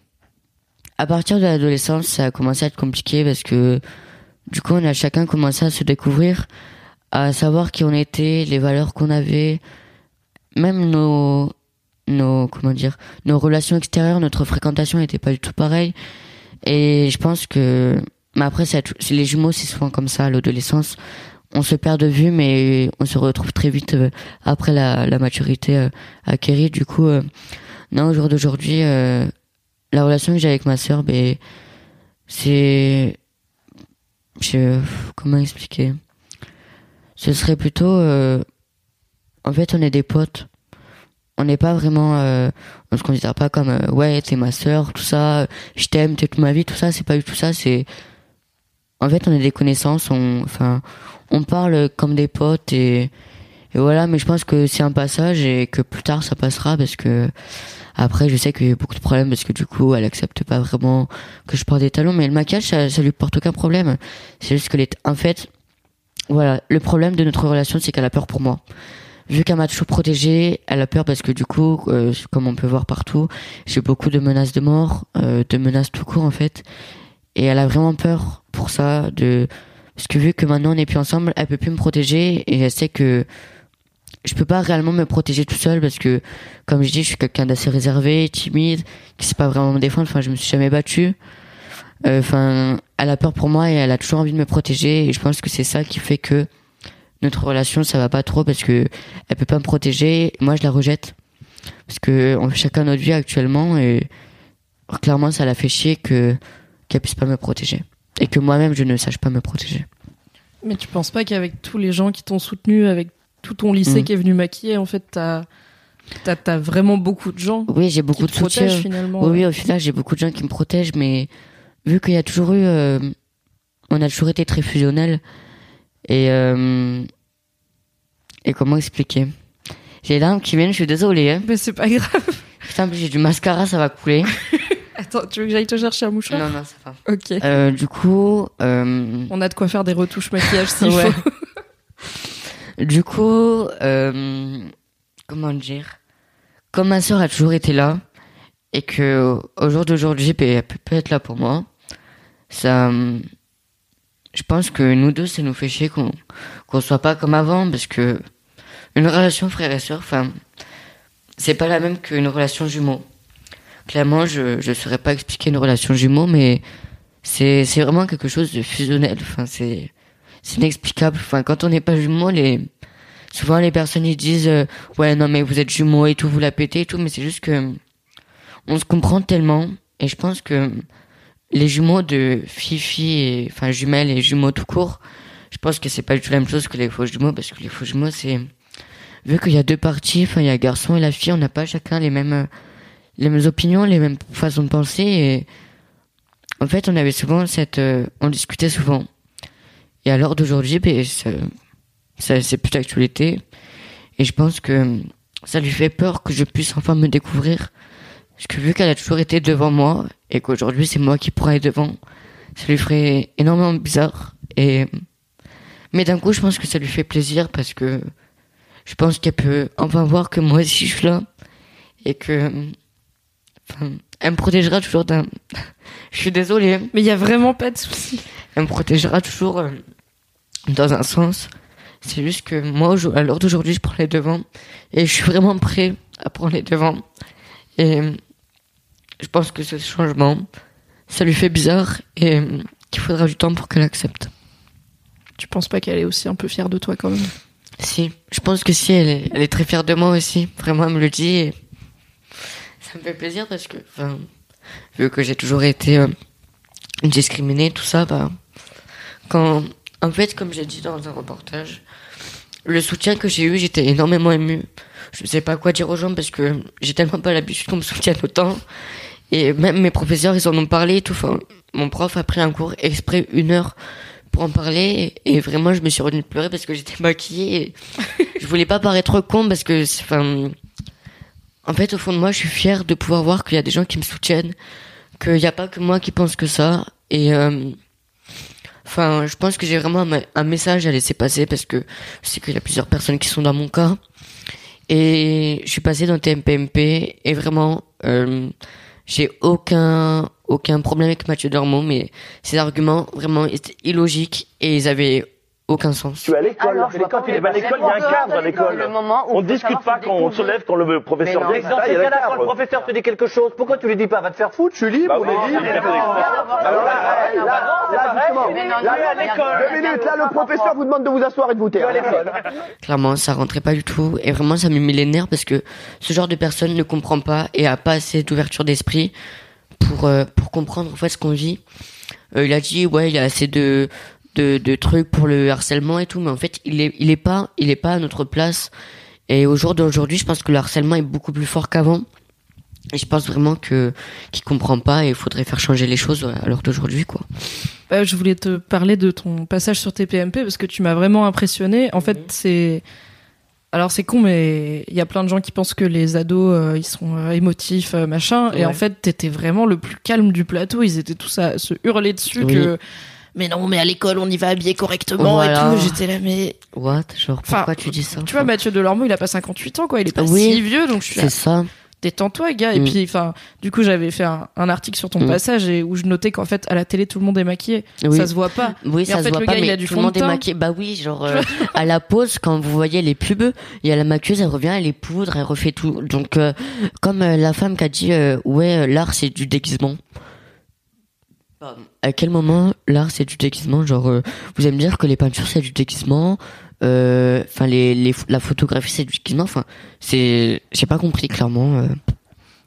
à partir de l'adolescence, ça a commencé à être compliqué parce que du coup, on a chacun commencé à se découvrir, à savoir qui on était, les valeurs qu'on avait, même nos nos comment dire, nos relations extérieures, notre fréquentation n'était pas du tout pareille. Et je pense que mais après ça, les jumeaux, c'est souvent comme ça à l'adolescence. On se perd de vue, mais on se retrouve très vite euh, après la, la maturité euh, acquérie. Du coup, euh, non, au jour d'aujourd'hui, la relation que j'ai avec ma sœur, ben, c'est, je, comment expliquer? Ce serait plutôt, en fait, on est des potes. On n'est pas vraiment, euh, on se considère pas comme, ouais, t'es ma sœur, tout ça, je t'aime, t'es toute ma vie, tout ça. C'est pas du tout ça. C'est, en fait, on est des connaissances. On, enfin, on parle comme des potes et voilà, mais je pense que c'est un passage et que plus tard ça passera parce que après je sais qu'il y a beaucoup de problèmes parce que du coup elle accepte pas vraiment que je porte des talons, mais le maquillage ça, ça lui porte aucun problème. C'est juste que les, en fait, voilà, le problème de notre relation c'est qu'elle a peur pour moi. Vu qu'elle m'a toujours protégée, elle a peur parce que du coup, euh, comme on peut voir partout, j'ai beaucoup de menaces de mort, euh, de menaces tout court en fait, et elle a vraiment peur pour ça de parce que vu que maintenant on n'est plus ensemble, elle peut plus me protéger et elle sait que je peux pas réellement me protéger tout seul parce que, comme je dis, je suis quelqu'un d'assez réservé, timide, qui sait pas vraiment me défendre. Enfin, je me suis jamais battu. Euh, Enfin, elle a peur pour moi et elle a toujours envie de me protéger. Et je pense que c'est ça qui fait que notre relation, ça va pas trop parce que elle peut pas me protéger. Moi, je la rejette parce que on fait chacun notre vie actuellement et clairement, ça la fait chier que qu'elle puisse pas me protéger et que moi-même je ne sache pas me protéger. Mais tu penses pas qu'avec tous les gens qui t'ont soutenu, avec tout ton lycée Mm. qui est venu maquiller, en fait, t'as t'as as vraiment beaucoup de gens Oui, j'ai beaucoup qui de te protègent soutien. finalement. Oui, oui, au final, j'ai beaucoup de gens qui me protègent, mais vu qu'il y a toujours eu, euh, on a toujours été très fusionnels. Et euh, et comment expliquer? J'ai les larmes qui viennent, je suis désolée. Hein. Mais c'est pas grave. Putain, j'ai du mascara, ça va couler. Attends, tu veux que j'aille te chercher un mouchoir non, non, ça va. Ok. Euh, du coup, euh, On a de quoi faire des retouches maquillage s'il Ouais. faut. du coup, euh, comment dire? Comme ma sœur a toujours été là et que au jour d'aujourd'hui, elle peut pas être là pour moi, ça, je pense que nous deux, ça nous fait chier qu'on qu'on soit pas comme avant parce que une relation frère et sœur, enfin, c'est pas la même qu'une relation jumeau. Clairement, je je saurais pas expliquer une relation jumeau, mais c'est vraiment quelque chose de fusionnel. Enfin, c'est inexplicable. Enfin, quand on n'est pas jumeaux, les souvent les personnes ils disent euh, ouais non mais vous êtes jumeaux et tout, vous la pétez et tout, mais c'est juste que on se comprend tellement et je pense que les jumeaux de Fifi et enfin jumelles et jumeaux tout court, je pense que c'est pas du tout la même chose que les faux jumeaux parce que les faux jumeaux c'est vu qu'il y a deux parties, enfin il y a garçon et la fille, on n'a pas chacun les mêmes euh, les mêmes opinions, les mêmes façons de penser et en fait on avait souvent cette euh, on discutait souvent. Et à l'heure d'aujourd'hui ben, ça, ça c'est plus d'actualité. Et je pense que ça lui fait peur que je puisse enfin me découvrir. Parce que vu qu'elle a toujours été devant moi et qu'aujourd'hui c'est moi qui pourrais être devant ça lui ferait énormément bizarre. Et mais d'un coup je pense que ça lui fait plaisir parce que je pense qu'elle peut enfin voir que moi aussi je suis là. Et que enfin, elle me protégera toujours d'un je suis désolée Mais il y a vraiment pas de souci. elle me protégera toujours euh, dans un sens. C'est juste que moi, à l'heure d'aujourd'hui, je prends les devants et je suis vraiment prêt à prendre les devants. Et euh, je pense que ce changement, ça lui fait bizarre et euh, qu'il faudra du temps pour qu'elle accepte. Tu penses pas qu'elle est aussi un peu fière de toi quand même? Si, je pense que si, elle est, elle est très fière de moi aussi. Vraiment, elle me le dit et ça me fait plaisir parce que, enfin, vu que j'ai toujours été euh, discriminée, tout ça, bah, quand, en fait, comme j'ai dit dans un reportage, le soutien que j'ai eu, j'étais énormément ému. Je sais pas quoi dire aux gens parce que j'ai tellement pas l'habitude qu'on me soutienne autant. Et même mes professeurs, ils en ont parlé et tout. Enfin, mon prof a pris un cours exprès une heure pour en parler. Et vraiment, je me suis retenue de pleurer parce que j'étais maquillée. Je voulais pas paraître con parce que, enfin, en fait, au fond de moi, je suis fière de pouvoir voir qu'il y a des gens qui me soutiennent, qu'il n'y a pas que moi qui pense que ça. Et, euh, enfin, je pense que j'ai vraiment un, message à laisser passer parce que je sais qu'il y a plusieurs personnes qui sont dans mon cas. Et je suis passée dans TMPMP et vraiment, euh, j'ai aucun, aucun problème avec Mathieu Dormont, mais ses arguments vraiment étaient illogiques et ils avaient aucun sens. Tu es à l'école. Quand est pourquoi à l'école, il y a un cadre à l'école. On ne discute pas quand on se lève, quand le professeur dit Dans ça, ces il y a un cas-là, cadre. quand le professeur te dit quelque chose, pourquoi tu lui dis pas Va te faire foutre, je suis libre, Bah on est libre. Alors là, là, à l'école. Deux minutes, là, le professeur vous demande de vous asseoir et de vous taire. Clairement, ça rentrait pas du tout. Et vraiment, ça me met les nerfs parce que ce genre de personne ne comprend pas et a pas assez d'ouverture d'esprit pour, euh, pour comprendre en fait ce qu'on vit. Euh, il a dit, ouais, il y a assez de, de, de trucs pour le harcèlement et tout, mais en fait, il est, il est pas, il est pas à notre place. Et au jour d'aujourd'hui, je pense que le harcèlement est beaucoup plus fort qu'avant. Et je pense vraiment que, qu'il comprend pas et il faudrait faire changer les choses à l'heure d'aujourd'hui, quoi. Bah, je voulais te parler de ton passage sur TPMP parce que tu m'as vraiment impressionné. En fait, c'est alors c'est con, mais il y a plein de gens qui pensent que les ados, euh, ils sont euh, émotifs, euh, machin. Et en fait, t'étais vraiment le plus calme du plateau. Ils étaient tous à se hurler dessus Oui. que. Mais non, mais à l'école, on y va habillé correctement Voilà. et tout. J'étais là, mais What? Genre, Enfin, pourquoi tu dis ça tu vois, Mathieu Delormeau, il a pas 58 ans, quoi. Il est pas Oui. si vieux, donc je suis là, C'est ça. détends-toi, gars. Et Mm. puis, enfin, du coup, j'avais fait un, un article sur ton Mm. passage et où je notais qu'en fait, à la télé, tout le monde est maquillé. Oui. Ça se voit pas. Oui, Mais ça en se fait, voit le pas, gars, il mais a du tout le monde de est maquillé. Bah oui, genre euh, à la pause, quand vous voyez les pubs, il y a la maquilleuse, elle revient, elle les poudre, elle refait tout. Donc, euh, comme euh, la femme qui a dit, ouais, l'art c'est du déguisement. À quel moment l'art c'est du déguisement? Genre, euh, vous allez me dire que les peintures c'est du déguisement, euh, enfin les, les, la photographie c'est du déguisement. Enfin, c'est, j'ai pas compris clairement. euh.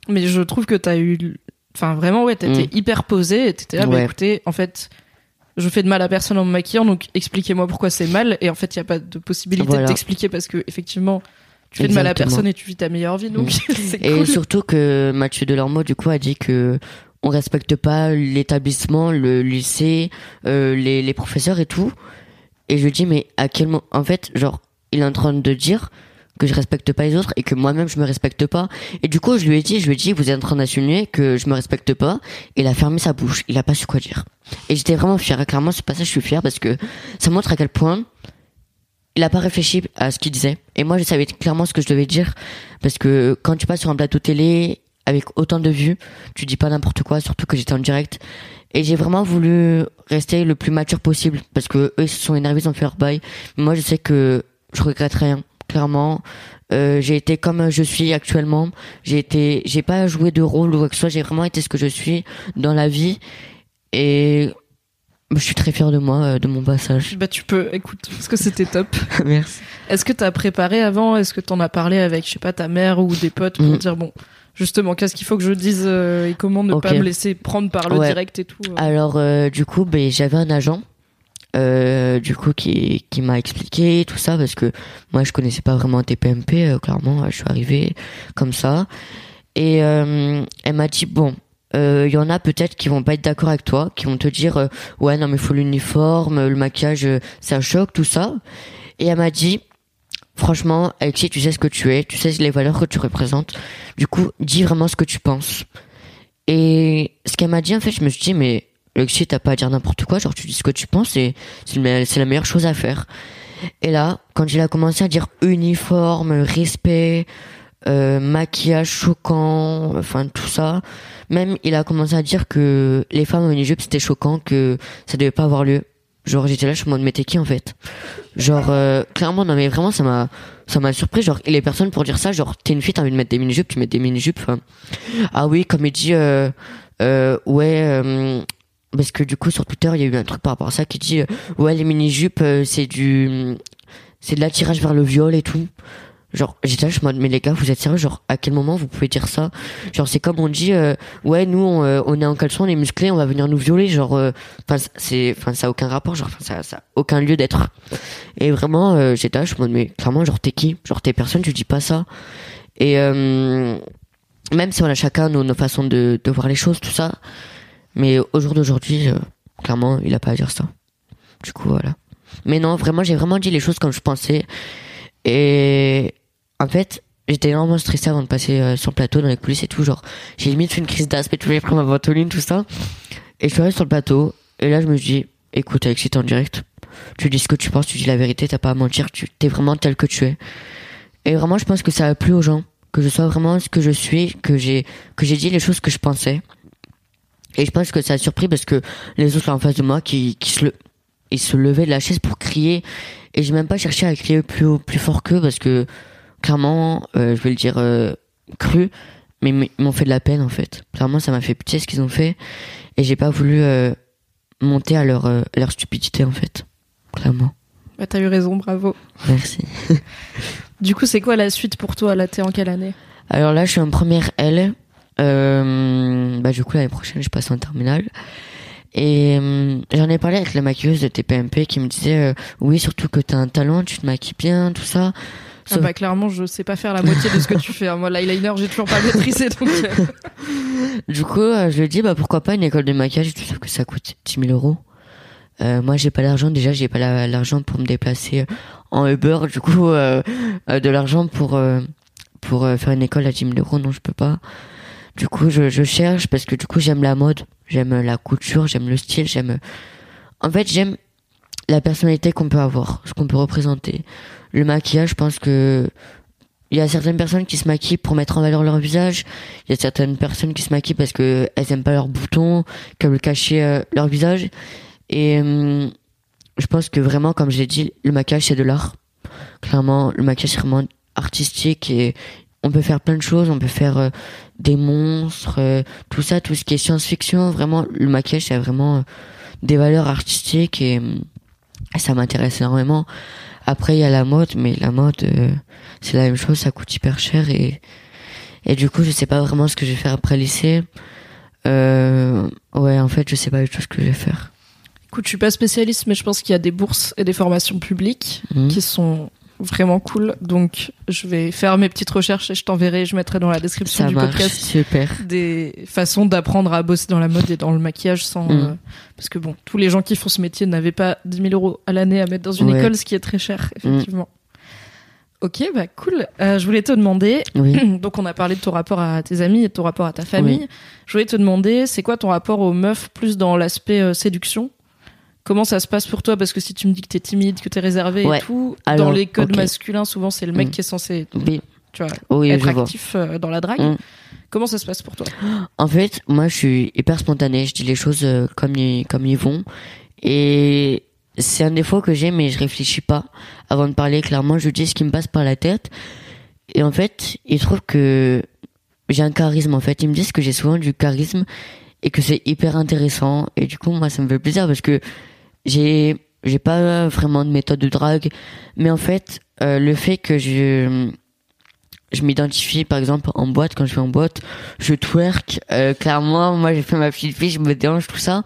Mais je trouve que t'as eu. Enfin, vraiment, ouais, t'étais Mm. hyper posé et t'étais là, bah Ouais. écoutez, en fait, je fais de mal à personne en me maquillant, donc expliquez-moi pourquoi c'est mal. Et en fait, il n'y a pas de possibilité Voilà. de t'expliquer parce que, effectivement, tu fais de mal à personne et tu vis ta meilleure vie, donc c'est Et surtout que Mathieu Delormeau, du coup, a dit que on respecte pas l'établissement, le lycée, euh, les, les professeurs et tout. Et je lui dis, mais à quel moment, en fait, genre, il est en train de dire que je respecte pas les autres et que moi-même je me respecte pas. Et du coup, je lui ai dit, je lui ai dit, vous êtes en train d'assumer que je me respecte pas. Et il a fermé sa bouche. Il a pas su quoi dire. Et j'étais vraiment fière. Clairement, ce passage, je suis fière parce que ça montre à quel point il a pas réfléchi à ce qu'il disait. Et moi, je savais clairement ce que je devais dire. Parce que quand tu passes sur un plateau télé avec autant de vues, tu dis pas n'importe quoi, surtout que j'étais en direct. Et j'ai vraiment voulu rester le plus mature possible. Parce que eux, ils se sont énervés, ils ont fait leur bail. Mais moi, je sais que je regrette rien. Clairement, euh, j'ai été comme je suis actuellement. J'ai été, j'ai pas joué de rôle ou quoi que ce soit. J'ai vraiment été ce que je suis dans la vie. Et je suis très fière de moi, euh, de mon passage. Bah, tu peux, écoute, parce que c'était top. Merci. Est-ce que t'as préparé avant? Est-ce que t'en as parlé avec, je sais pas, ta mère ou des potes pour Mm. dire, bon, justement, qu'est-ce qu'il faut que je dise euh, et comment ne pas me laisser prendre par le Ouais. direct et tout euh. Alors euh, du coup, ben, j'avais un agent, euh, du coup qui qui m'a expliqué tout ça parce que moi je connaissais pas vraiment TPMP. clairement, je suis arrivé comme ça et elle m'a dit bon. Il y en a peut-être qui vont pas être d'accord avec toi, qui vont te dire euh, ouais non mais faut l'uniforme, le maquillage, euh, ça choque tout ça. Et elle m'a dit franchement Alexis tu sais ce que tu es, tu sais les valeurs que tu représentes. Du coup dis vraiment ce que tu penses. Et ce qu'elle m'a dit, en fait, je me suis dit, mais Alexis, t'as pas à dire n'importe quoi, genre tu dis ce que tu penses et c'est la meilleure chose à faire. Et là, quand il a commencé à dire uniforme, respect, euh, maquillage choquant, enfin tout ça, même il a commencé à dire que les femmes en mini-jupe c'était choquant, que ça devait pas avoir lieu. Genre j'étais là, je me t'es qui en fait? Genre euh, clairement non mais vraiment ça m'a ça m'a surpris. Genre les personnes pour dire ça genre t'es une fille t'as envie de mettre des mini-jupes tu mets des mini-jupes enfin, ah oui comme il dit euh, euh, ouais euh, parce que du coup sur Twitter il y a eu un truc par rapport à ça qui dit euh, ouais les mini-jupes euh, c'est du c'est de l'attirage vers le viol et tout genre j'étais là je me demande mais les gars vous êtes sérieux genre à quel moment vous pouvez dire ça? Genre c'est comme on dit euh, ouais nous on, euh, on est en caleçon on est musclé on va venir nous violer genre euh, enfin c'est enfin ça a aucun rapport genre ça ça a aucun lieu d'être. Et vraiment euh, j'étais là je me demande mais clairement genre t'es qui? Genre t'es personne tu dis pas ça. Et euh, même si on a chacun nos, nos façons de, de voir les choses tout ça mais au jour d'aujourd'hui euh, clairement il a pas à dire ça. Du coup voilà. Mais non vraiment j'ai vraiment dit les choses comme je pensais. Et en fait j'étais énormément stressé avant de passer euh, sur le plateau dans les coulisses et tout genre j'ai limite fait une crise d'asthme et tout j'ai pris ma ventoline tout ça. Et je suis arrivé sur le plateau et là je me dit écoute Alexis t'es en direct. Tu dis ce que tu penses tu dis la vérité t'as pas à mentir tu t'es vraiment tel que tu es. Et vraiment je pense que ça a plu aux gens que je sois vraiment ce que je suis que j'ai que j'ai dit les choses que je pensais. Et je pense que ça a surpris parce que les autres là en face de moi qui qui se ils se levaient de la chaise pour crier. Et j'ai même pas cherché à crier plus haut, plus fort qu'eux parce que clairement euh, je vais le dire euh, cru mais ils m'ont fait de la peine en fait clairement ça m'a fait pitié ce qu'ils ont fait et j'ai pas voulu euh, monter à leur leur stupidité en fait clairement Bah, t'as eu raison, bravo. merci Du coup, c'est quoi la suite pour toi Là, t'es en quelle année? Alors là, je suis en première L. Bah du coup, l'année prochaine, je passe en terminale. Et euh, j'en ai parlé avec la maquilleuse de TPMP qui me disait euh, oui, surtout que t'as un talent, tu te maquilles bien, tout ça. Ah bah clairement, je sais pas faire la moitié de ce que tu fais. hein. Moi, l'eyeliner, j'ai toujours pas maîtrisé, donc. euh, Du coup, euh, je lui ai dit bah pourquoi pas une école de maquillage sauf que ça coûte 10 000 euros. Euh, moi, j'ai pas l'argent. Déjà, j'ai pas la- l'argent pour me déplacer en Uber du coup euh, euh, de l'argent pour euh, pour euh, faire une école à 10 000 euros. Non, je peux pas. Du coup, je, je cherche parce que du coup, j'aime la mode, j'aime la couture, j'aime le style, j'aime. En fait, j'aime la personnalité qu'on peut avoir, ce qu'on peut représenter. Le maquillage, je pense que il y a certaines personnes qui se maquillent pour mettre en valeur leur visage. Il y a certaines personnes qui se maquillent parce que elles aiment pas leurs boutons, qu'elles veulent cacher euh, leur visage. Et hum, je pense que vraiment, comme j'ai dit, le maquillage c'est de l'art. Clairement, le maquillage c'est vraiment artistique et on peut faire plein de choses. On peut faire euh, des monstres, euh, tout ça, tout ce qui est science-fiction. Vraiment, le maquillage c'est vraiment euh, des valeurs artistiques et ça m'intéresse énormément. Après, il y a la mode, mais la mode, euh, c'est la même chose, ça coûte hyper cher et, et du coup, je sais pas vraiment ce que je vais faire après le lycée. Euh, ouais, en fait, je sais pas du tout ce que je vais faire. Écoute, je suis pas spécialiste, mais je pense qu'il y a des bourses et des formations publiques Mhm. qui sont vraiment cool. Donc, je vais faire mes petites recherches et je t'enverrai, je mettrai dans la description Ça du marche, podcast super. des façons d'apprendre à bosser dans la mode et dans le maquillage sans Mm. euh, parce que bon tous les gens qui font ce métier n'avaient pas 10 000 euros à l'année à mettre dans une Ouais. école ce qui est très cher Mm. effectivement ok bah cool Euh, je voulais te demander Oui. donc on a parlé de ton rapport à tes amis et de ton rapport à ta famille je voulais te demander c'est quoi ton rapport aux meufs plus dans l'aspect euh, séduction? Comment ça se passe pour toi? Parce que si tu me dis que t'es timide, que t'es réservé Ouais. et tout, Alors, dans les codes masculins, souvent c'est le mec Mm. qui est censé, Oui, tu vois, oui être vois. actif euh, dans la drague. Mm. Comment ça se passe pour toi? En fait, moi, je suis hyper spontané. Je dis les choses euh, comme ils, comme ils vont. Et c'est un défaut que j'ai, mais je réfléchis pas avant de parler. Clairement, je dis ce qui me passe par la tête. Et en fait, ils trouvent que j'ai un charisme. En fait, ils me disent que j'ai souvent du charisme et que c'est hyper intéressant. Et du coup, moi, ça me fait plaisir parce que j'ai j'ai pas vraiment de méthode de drague, mais en fait, euh, le fait que je je m'identifie par exemple en boîte quand je vais en boîte je twerk euh, clairement moi j'ai fait ma petite fille je me dérange tout ça.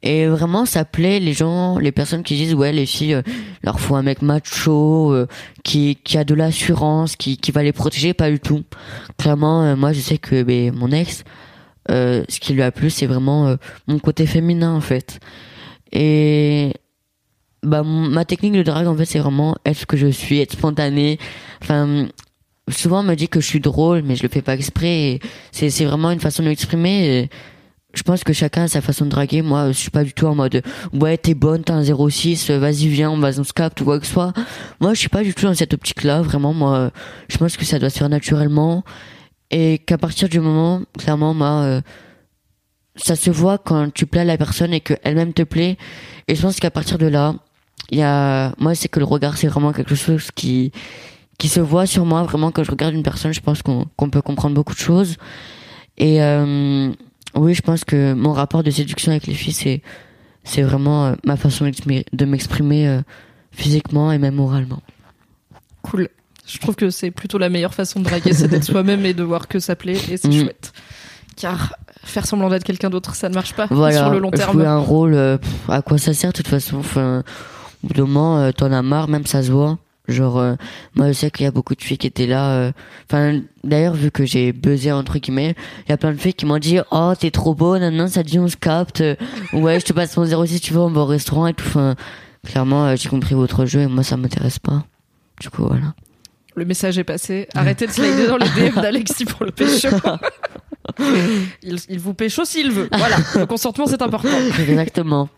Et vraiment ça plaît les gens les personnes qui disent ouais les filles euh, leur faut un mec macho euh, qui qui a de l'assurance qui qui va les protéger pas du tout. Clairement euh, moi je sais que ben, mon ex euh, ce qui lui a plu c'est vraiment euh, mon côté féminin en fait et bah ma technique de drague en fait c'est vraiment être ce que je suis être spontané. Enfin souvent on me dit que je suis drôle mais je le fais pas exprès. C'est vraiment une façon de m'exprimer. Je pense que chacun a sa façon de draguer. Moi je suis pas du tout en mode ouais t'es bonne t'as un 06 euh, vas-y viens on va on se capte ou quoi que ce soit. Moi je suis pas du tout dans cette optique là vraiment. Moi je pense que ça doit se faire naturellement. Et qu'à partir du moment clairement moi euh, ça se voit quand tu plais à la personne et qu'elle-même te plaît et je pense qu'à partir de là il y a moi c'est que le regard c'est vraiment quelque chose qui qui se voit sur moi vraiment quand je regarde une personne je pense qu'on qu'on peut comprendre beaucoup de choses et euh, oui je pense que mon rapport de séduction avec les filles c'est c'est vraiment euh, ma façon de m'exprimer euh, physiquement et même moralement Cool. Je trouve que c'est plutôt la meilleure façon de draguer, c'est d'être soi-même et de voir que ça plaît, et c'est Mhm. chouette. Car faire semblant d'être quelqu'un d'autre, ça ne marche pas voilà. sur le long jouer terme. un rôle euh, pff, à quoi ça sert de toute façon enfin au bout d'un moment euh, t'en as marre même ça se voit. Genre euh, moi je sais qu'il y a beaucoup de filles qui étaient là euh, enfin d'ailleurs vu que j'ai buzzé entre guillemets il y a plein de filles qui m'ont dit oh t'es trop beau non ça dit on se capte ouais je te passe mon 06 si tu veux on va au restaurant et tout enfin clairement j'ai compris votre jeu et moi ça m'intéresse pas. Du coup voilà Le message est passé. Arrêtez de slider dans les DM d'Alexis pour le pécho. il, il vous pécho s'il veut. Voilà. Le consentement, c'est important. exactement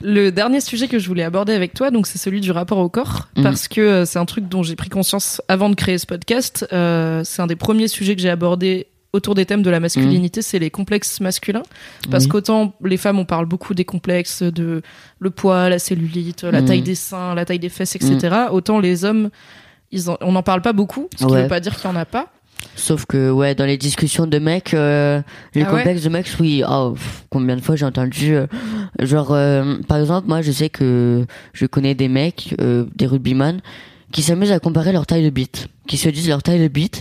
Le dernier sujet que je voulais aborder avec toi, donc c'est celui du rapport au corps, Mhm. parce que euh, c'est un truc dont j'ai pris conscience avant de créer ce podcast. Euh, c'est un des premiers sujets que j'ai abordé autour des thèmes de la masculinité, c'est les complexes masculins. Parce Oui. qu'autant les femmes, on parle beaucoup des complexes de le poids, la cellulite, la Mhm. taille des seins, la taille des fesses, etc. Autant les hommes, ils en- on n'en parle pas beaucoup, ce qui Ouais. veut pas dire qu'il y en a pas. Sauf que ouais, dans les discussions de mecs, euh, les Ah ouais complexes de mecs, oui. Oh, pff, combien de fois j'ai entendu, euh, genre euh, par exemple, moi je sais que je connais des mecs, euh, des rugbyman, qui s'amusent à comparer leur taille de bite, qui se disent leur taille de bite.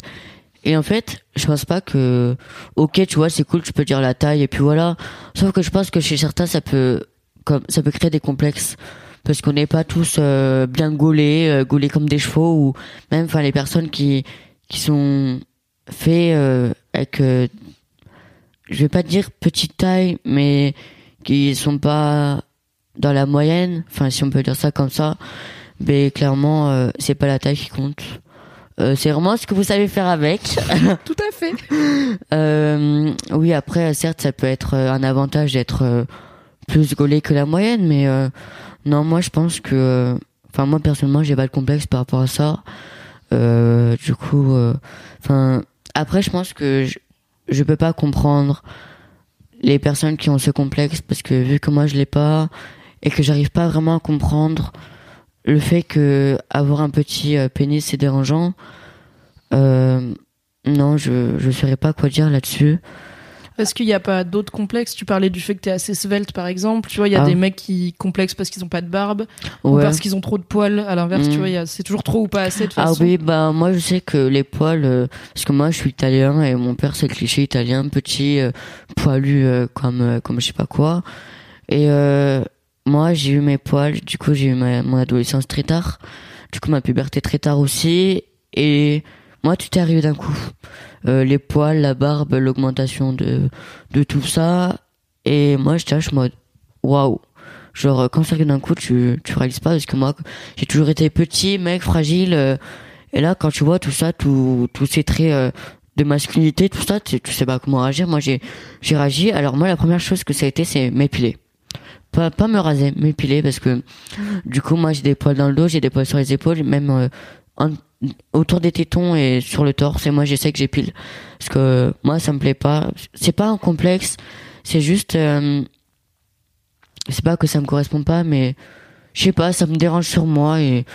Et en fait, je pense pas que, ok, tu vois, c'est cool, tu peux dire la taille et puis voilà. Sauf que je pense que chez certains, ça peut, comme, ça peut créer des complexes. Parce qu'on n'est pas tous euh, bien gaulés, euh, gaulés comme des chevaux, ou même, enfin, les personnes qui, qui sont faits euh, avec, je vais pas dire petite taille, mais qui sont pas dans la moyenne, enfin, si on peut dire ça comme ça. Mais clairement, euh, c'est pas la taille qui compte. Euh, c'est vraiment ce que vous savez faire avec. Tout à fait. Euh, oui, après, certes, ça peut être un avantage d'être plus gaulé que la moyenne, mais non, moi, je pense que, enfin, moi personnellement, j'ai pas de complexe par rapport à ça. Euh, du coup, euh, enfin, après, je pense que je, je peux pas comprendre les personnes qui ont ce complexe parce que vu que moi je l'ai pas et que j'arrive pas vraiment à comprendre le fait que avoir un petit euh, pénis c'est dérangeant. Euh, non, je je saurais pas quoi dire là-dessus. Est-ce qu'il n'y a pas d'autres complexes Tu parlais du fait que tu es assez svelte, par exemple. Tu vois, il y a Ah. des mecs qui complexent parce qu'ils ont pas de barbe ou parce qu'ils ont trop de poils. À l'inverse, Mm. tu vois, y a- c'est toujours trop ou pas assez de Ah façon. oui, bah moi je sais que les poils, euh, parce que moi je suis italien et mon père c'est le cliché italien, petit, euh, poilu euh, comme comme je sais pas quoi. Et moi j'ai eu mes poils, du coup j'ai eu ma, mon adolescence très tard, du coup ma puberté très tard aussi. Et moi tout est arrivé d'un coup. Euh, les poils, la barbe, l'augmentation de de tout ça. Et moi je suis en mode waouh. Genre quand ça arrive d'un coup, tu tu réalises pas parce que moi j'ai toujours été petit, mec, fragile. euh, et là, quand tu vois tout ça, tout, tous ces traits euh, de masculinité, tout ça, tu, tu sais pas comment réagir. Moi, j'ai, j'ai réagi. Alors moi, la première chose que ça a été, c'est m'épiler. Pas, pas me raser, m'épiler parce que du coup, moi, j'ai des poils dans le dos, j'ai des poils sur les épaules, même euh, en- autour des tétons et sur le torse. Et moi, j'essaie que j'épile parce que moi, ça me plaît pas. C'est pas un complexe, c'est juste, euh, c'est pas que ça me correspond pas, mais je sais pas, ça me dérange sur moi et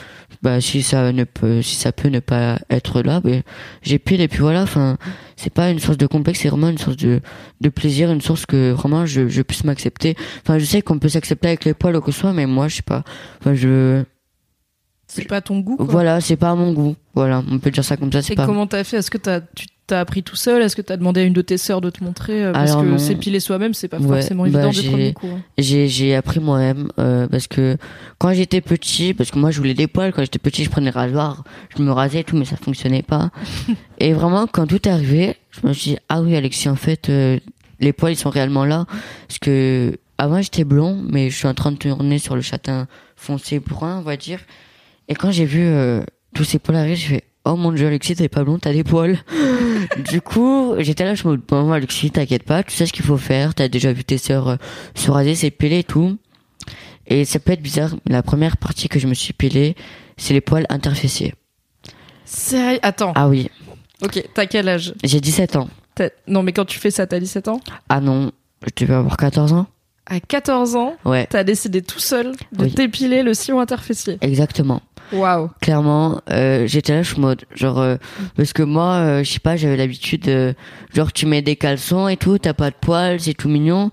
bah si ça ne peut, si ça peut ne pas être là, ben j'épile et puis voilà. Enfin, c'est pas une source de complexe, c'est vraiment une source de de plaisir, une source que vraiment je je puisse m'accepter. Enfin, je sais qu'on peut s'accepter avec les poils ou que ce soit, mais moi je sais pas. Enfin, je C'est pas ton goût. Quoi. voilà, c'est pas à mon goût. Voilà, on peut dire ça comme ça, c'est Et pas. comment t'as fait? Est-ce que t'as, tu t'as appris tout seul? Est-ce que t'as demandé à une de tes sœurs de te montrer? Euh, Parce Alors que non. s'épiler soi-même, c'est pas Ouais, forcément bah, évident du j'ai- premier coup. hein. J'ai j'ai appris moi-même euh, parce que quand j'étais petit, parce que moi je voulais des poils quand j'étais petit, je prenais le rasoir, je me rasais et tout, mais ça fonctionnait pas. et vraiment quand tout est arrivé, je me suis dit ah oui Alexis en fait euh, les poils ils sont réellement là parce que avant j'étais blond, mais je suis en train de tourner sur le châtain foncé brun on va dire. Et quand j'ai vu euh, tous ces poils arriver, j'ai fait oh mon dieu Alexis t'es pas blond, t'as des poils. du coup j'étais là je me dis bon Alexis t'inquiète pas, tu sais ce qu'il faut faire, t'as déjà vu tes sœurs euh, se raser, s'épiler et tout. Et ça peut être bizarre, mais la première partie que je me suis pilé, c'est les poils interfessiers. Sérieux? Attends. Ah oui, Ok, t'as quel âge? J'ai 17 ans. T'as- Non, mais quand tu fais ça, t'as 17 ans? Ah non, je devais avoir 14 ans À 14 ans, Ouais, t'as décidé tout seul de Oui. t'épiler le sillon interfessier. exactement. Waouh. Clairement, euh, j'étais là, je suis mode, genre, euh, parce que moi, euh, je sais pas, j'avais l'habitude, euh, genre, tu mets des caleçons et tout, t'as pas de poils, c'est tout mignon.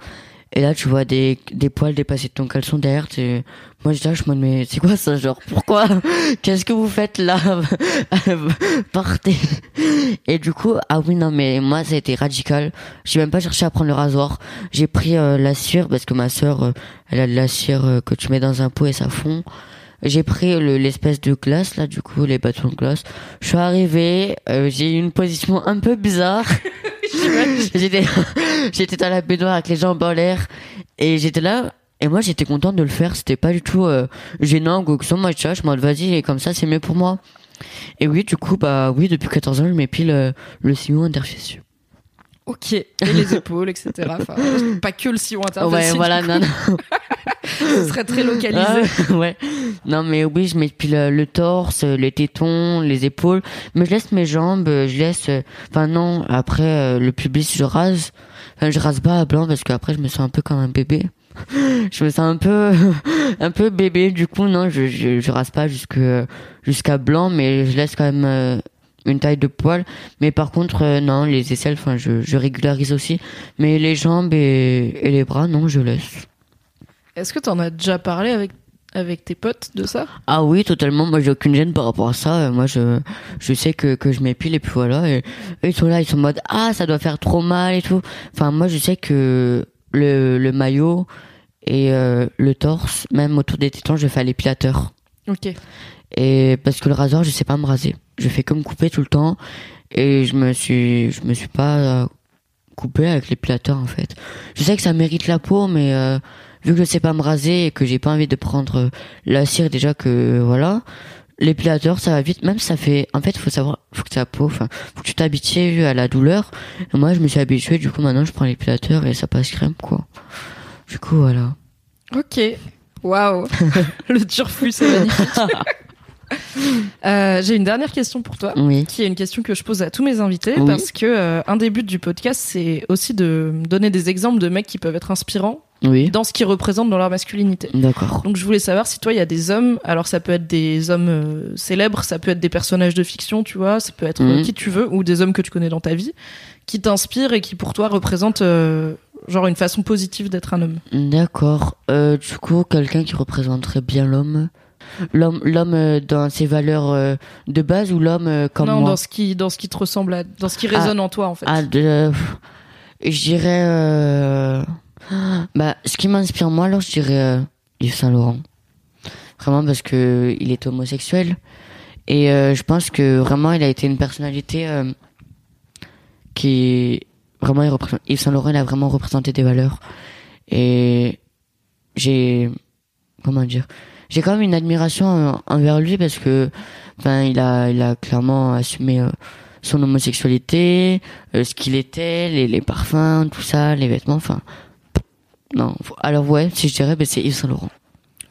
Et là, tu vois des, des poils dépasser de ton caleçon derrière, t'es- moi, j'étais là, je me dis, mais c'est quoi ça, genre, pourquoi? Qu'est-ce que vous faites là? Partez. Et du coup, ah oui, non, mais moi, ça a été radical. J'ai même pas cherché à prendre le rasoir. J'ai pris euh, la cire, parce que ma sœur, euh, elle a de la cire euh, que tu mets dans un pot et ça fond. J'ai pris le- l'espèce de glace, là, du coup, les bâtons de glace. Je suis arrivé, euh, j'ai eu une position un peu bizarre. j'étais, j'étais dans la baignoire avec les jambes en l'air. Et j'étais là, et moi, j'étais contente de le faire. C'était pas du tout euh, gênant ou que soit. Moi, je me vas-y, comme ça, c'est mieux pour moi. Et oui, du coup, bah oui, depuis 14 ans, je m'épile euh, le sillon interfessieux. Ok. Et les épaules, etc. Enfin, pas que le sillon interfessier. Ouais, voilà, non, non. Ce serait très localisé. Ah, ouais. Non, mais oui, je m'épile euh, le torse, euh, les tétons, les épaules. Mais je laisse mes jambes, euh, je laisse. euh, Enfin, non, après, euh, le pubis, je rase. Enfin, je rase pas à blanc parce qu'après, je me sens un peu comme un bébé. Je me sens un peu, un peu bébé. Du coup, non, je, je, je rase pas jusque, jusqu'à blanc, mais je laisse quand même euh, une taille de poil. Mais par contre, euh, non, les aisselles, enfin, je, je régularise aussi. Mais les jambes et, et les bras, non, je laisse. Est-ce que t'en as déjà parlé avec, avec tes potes de ça? Ah oui, totalement. Moi, j'ai aucune gêne par rapport à ça. Moi, je, je sais que, que je m'épile et puis voilà. Et ils sont là, ils sont en mode, ah, ça doit faire trop mal et tout. Enfin, moi, je sais que le, le maillot et euh, le torse, même autour des tétons, je fais à l'épilateur. Ok. Et parce que le rasoir, je sais pas me raser. Je fais que me couper tout le temps. Et je me suis, je me suis pas euh, coupé avec l'épilateur, en fait. Je sais que ça mérite la peau, mais euh, vu que je sais pas me raser et que j'ai pas envie de prendre la cire déjà que voilà, l'épilateur ça va vite. Même ça fait, en fait, faut savoir, faut que ta peau, enfin, faut que tu t'habitues à la douleur. Et moi, je me suis habitué. Du coup, maintenant, je prends l'épilateur et ça passe crème quoi. Du coup, voilà. Ok. Waouh. Le turfu, c'est magnifique. Euh, J'ai une dernière question pour toi, Oui. qui est une question que je pose à tous mes invités, Oui. parce que euh, un des buts du podcast, c'est aussi de donner des exemples de mecs qui peuvent être inspirants Oui. dans ce qu'ils représentent dans leur masculinité. D'accord. Donc je voulais savoir si toi il y a des hommes, alors ça peut être des hommes euh, célèbres, ça peut être des personnages de fiction, tu vois, ça peut être Mhm. qui tu veux, ou des hommes que tu connais dans ta vie, qui t'inspirent et qui pour toi représentent genre une façon positive d'être un homme. D'accord. Euh, du coup, quelqu'un qui représenterait bien l'homme. L'homme, l'homme euh, dans ses valeurs euh, de base ou l'homme euh, comme non, moi. dans ce qui dans ce qui te ressemble, à, dans ce qui Ah. résonne en toi en fait. Ah, de, je dirais. euh, bah, ce qui m'inspire moi, alors, je dirais euh, Yves Saint Laurent. Vraiment parce que il est homosexuel et euh, je pense que vraiment il a été une personnalité qui vraiment il représente. Yves Saint Laurent, il a vraiment représenté des valeurs et j'ai comment dire. J'ai quand même une admiration euh, envers lui parce que, enfin, il a, il a clairement assumé euh, son homosexualité, euh, ce qu'il était, les, les parfums, tout ça, les vêtements, enfin. Non. Alors ouais, si je dirais, ben, c'est Yves Saint Laurent.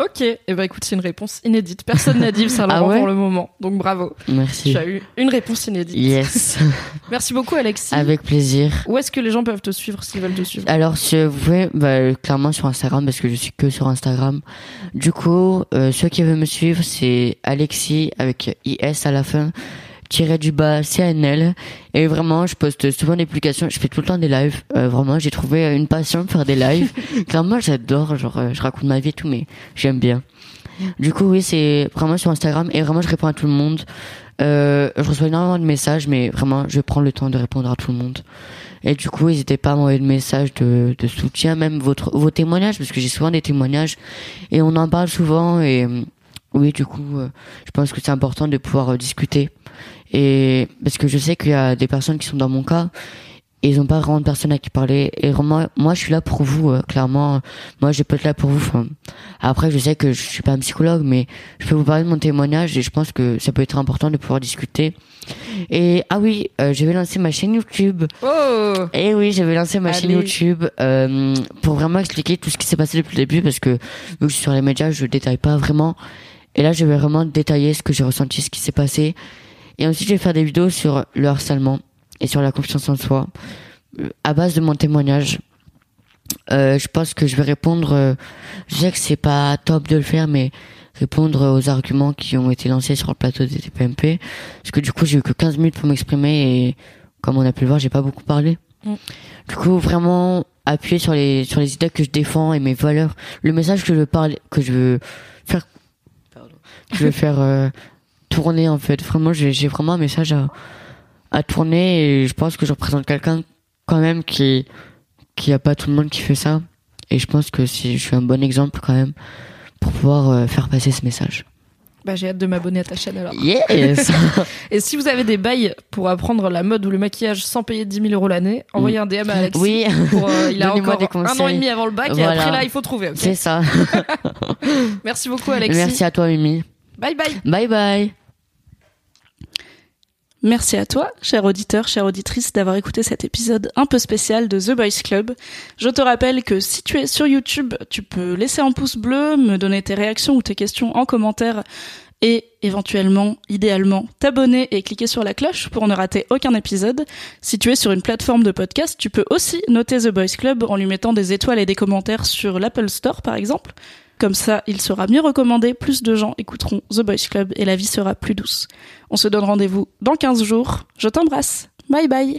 Ok, et eh ben écoute, c'est une réponse inédite. Personne n'a dit Yves Saint Laurent Ah ouais pour le moment, donc bravo. Merci. Tu as eu une réponse inédite. Yes, Merci beaucoup Alexis. avec plaisir. Où est-ce que les gens peuvent te suivre s'ils veulent te suivre? Alors, si vous pouvez, bah, clairement sur Instagram, parce que je suis que sur Instagram. Du coup, euh, ceux qui veulent me suivre, c'est Alexis avec IS à la fin, tiré du bas CNL. Et vraiment, je poste souvent des publications. Je fais tout le temps des lives. Euh, vraiment, j'ai trouvé une passion de faire des lives. clairement, j'adore. Genre, euh, je raconte ma vie et tout, mais j'aime bien. Du coup, oui, c'est vraiment sur Instagram et vraiment, je réponds à tout le monde. Euh, je reçois énormément de messages, mais vraiment, je prends le temps de répondre à tout le monde. Et du coup, n'hésitez pas à m'envoyer des messages de, de soutien, même votre, vos témoignages, parce que j'ai souvent des témoignages et on en parle souvent. Et euh, oui, du coup, euh, je pense que c'est important de pouvoir euh, discuter. Et parce que je sais qu'il y a des personnes qui sont dans mon cas et ils n'ont pas vraiment de personne à qui parler. Et vraiment, moi, je suis là pour vous, euh, clairement. Moi, je peux être là pour vous. Enfin, après, je sais que je suis pas un psychologue, mais je peux vous parler de mon témoignage et je pense que ça peut être important de pouvoir discuter. Et ah oui, euh, je vais lancer ma chaîne YouTube. Oh Et oui, j'avais lancé ma chaîne. YouTube euh, pour vraiment expliquer tout ce qui s'est passé depuis le début parce que vu que je suis sur les médias, je détaille pas vraiment. Et là, je vais vraiment détailler ce que j'ai ressenti, ce qui s'est passé. Et ensuite, je vais faire des vidéos sur le harcèlement et sur la confiance en soi euh, à base de mon témoignage. Euh, je pense que je vais répondre. euh, je sais que c'est pas top de le faire, mais répondre aux arguments qui ont été lancés sur le plateau des TPMP. Parce que du coup, j'ai eu que 15 minutes pour m'exprimer et comme on a pu le voir, j'ai pas beaucoup parlé. Mm. Du coup, vraiment appuyer sur les sur les idées que je défends et mes valeurs, le message que je veux parler, que je veux faire, pardon, que je veux faire euh, tourner en fait. Vraiment, j'ai vraiment un message à à tourner et je pense que je représente quelqu'un quand même qui qui a pas tout le monde qui fait ça et je pense que si je suis un bon exemple quand même pour pouvoir euh, faire passer ce message. Bah j'ai hâte de m'abonner à ta chaîne alors. Yes. Et si vous avez des bails pour apprendre la mode ou le maquillage sans payer 10 000 euros l'année, envoyez un DM à Alexis. oui, Pour, euh, il a encore des un an et demi avant le bac et après là il faut trouver. c'est ça. Merci beaucoup Alexis. Merci à toi Mimi. Bye bye. Bye bye. Merci à toi, cher auditeur, chère auditrice, d'avoir écouté cet épisode un peu spécial de The Boys Club. Je te rappelle que si tu es sur YouTube, tu peux laisser un pouce bleu, me donner tes réactions ou tes questions en commentaire et éventuellement, idéalement, t'abonner et cliquer sur la cloche pour ne rater aucun épisode. Si tu es sur une plateforme de podcast, tu peux aussi noter The Boys Club en lui mettant des étoiles et des commentaires sur l'Apple Store par exemple. Comme ça, il sera mieux recommandé, plus de gens écouteront The Boys Club et la vie sera plus douce. On se donne rendez-vous dans 15 jours. Je t'embrasse. Bye bye.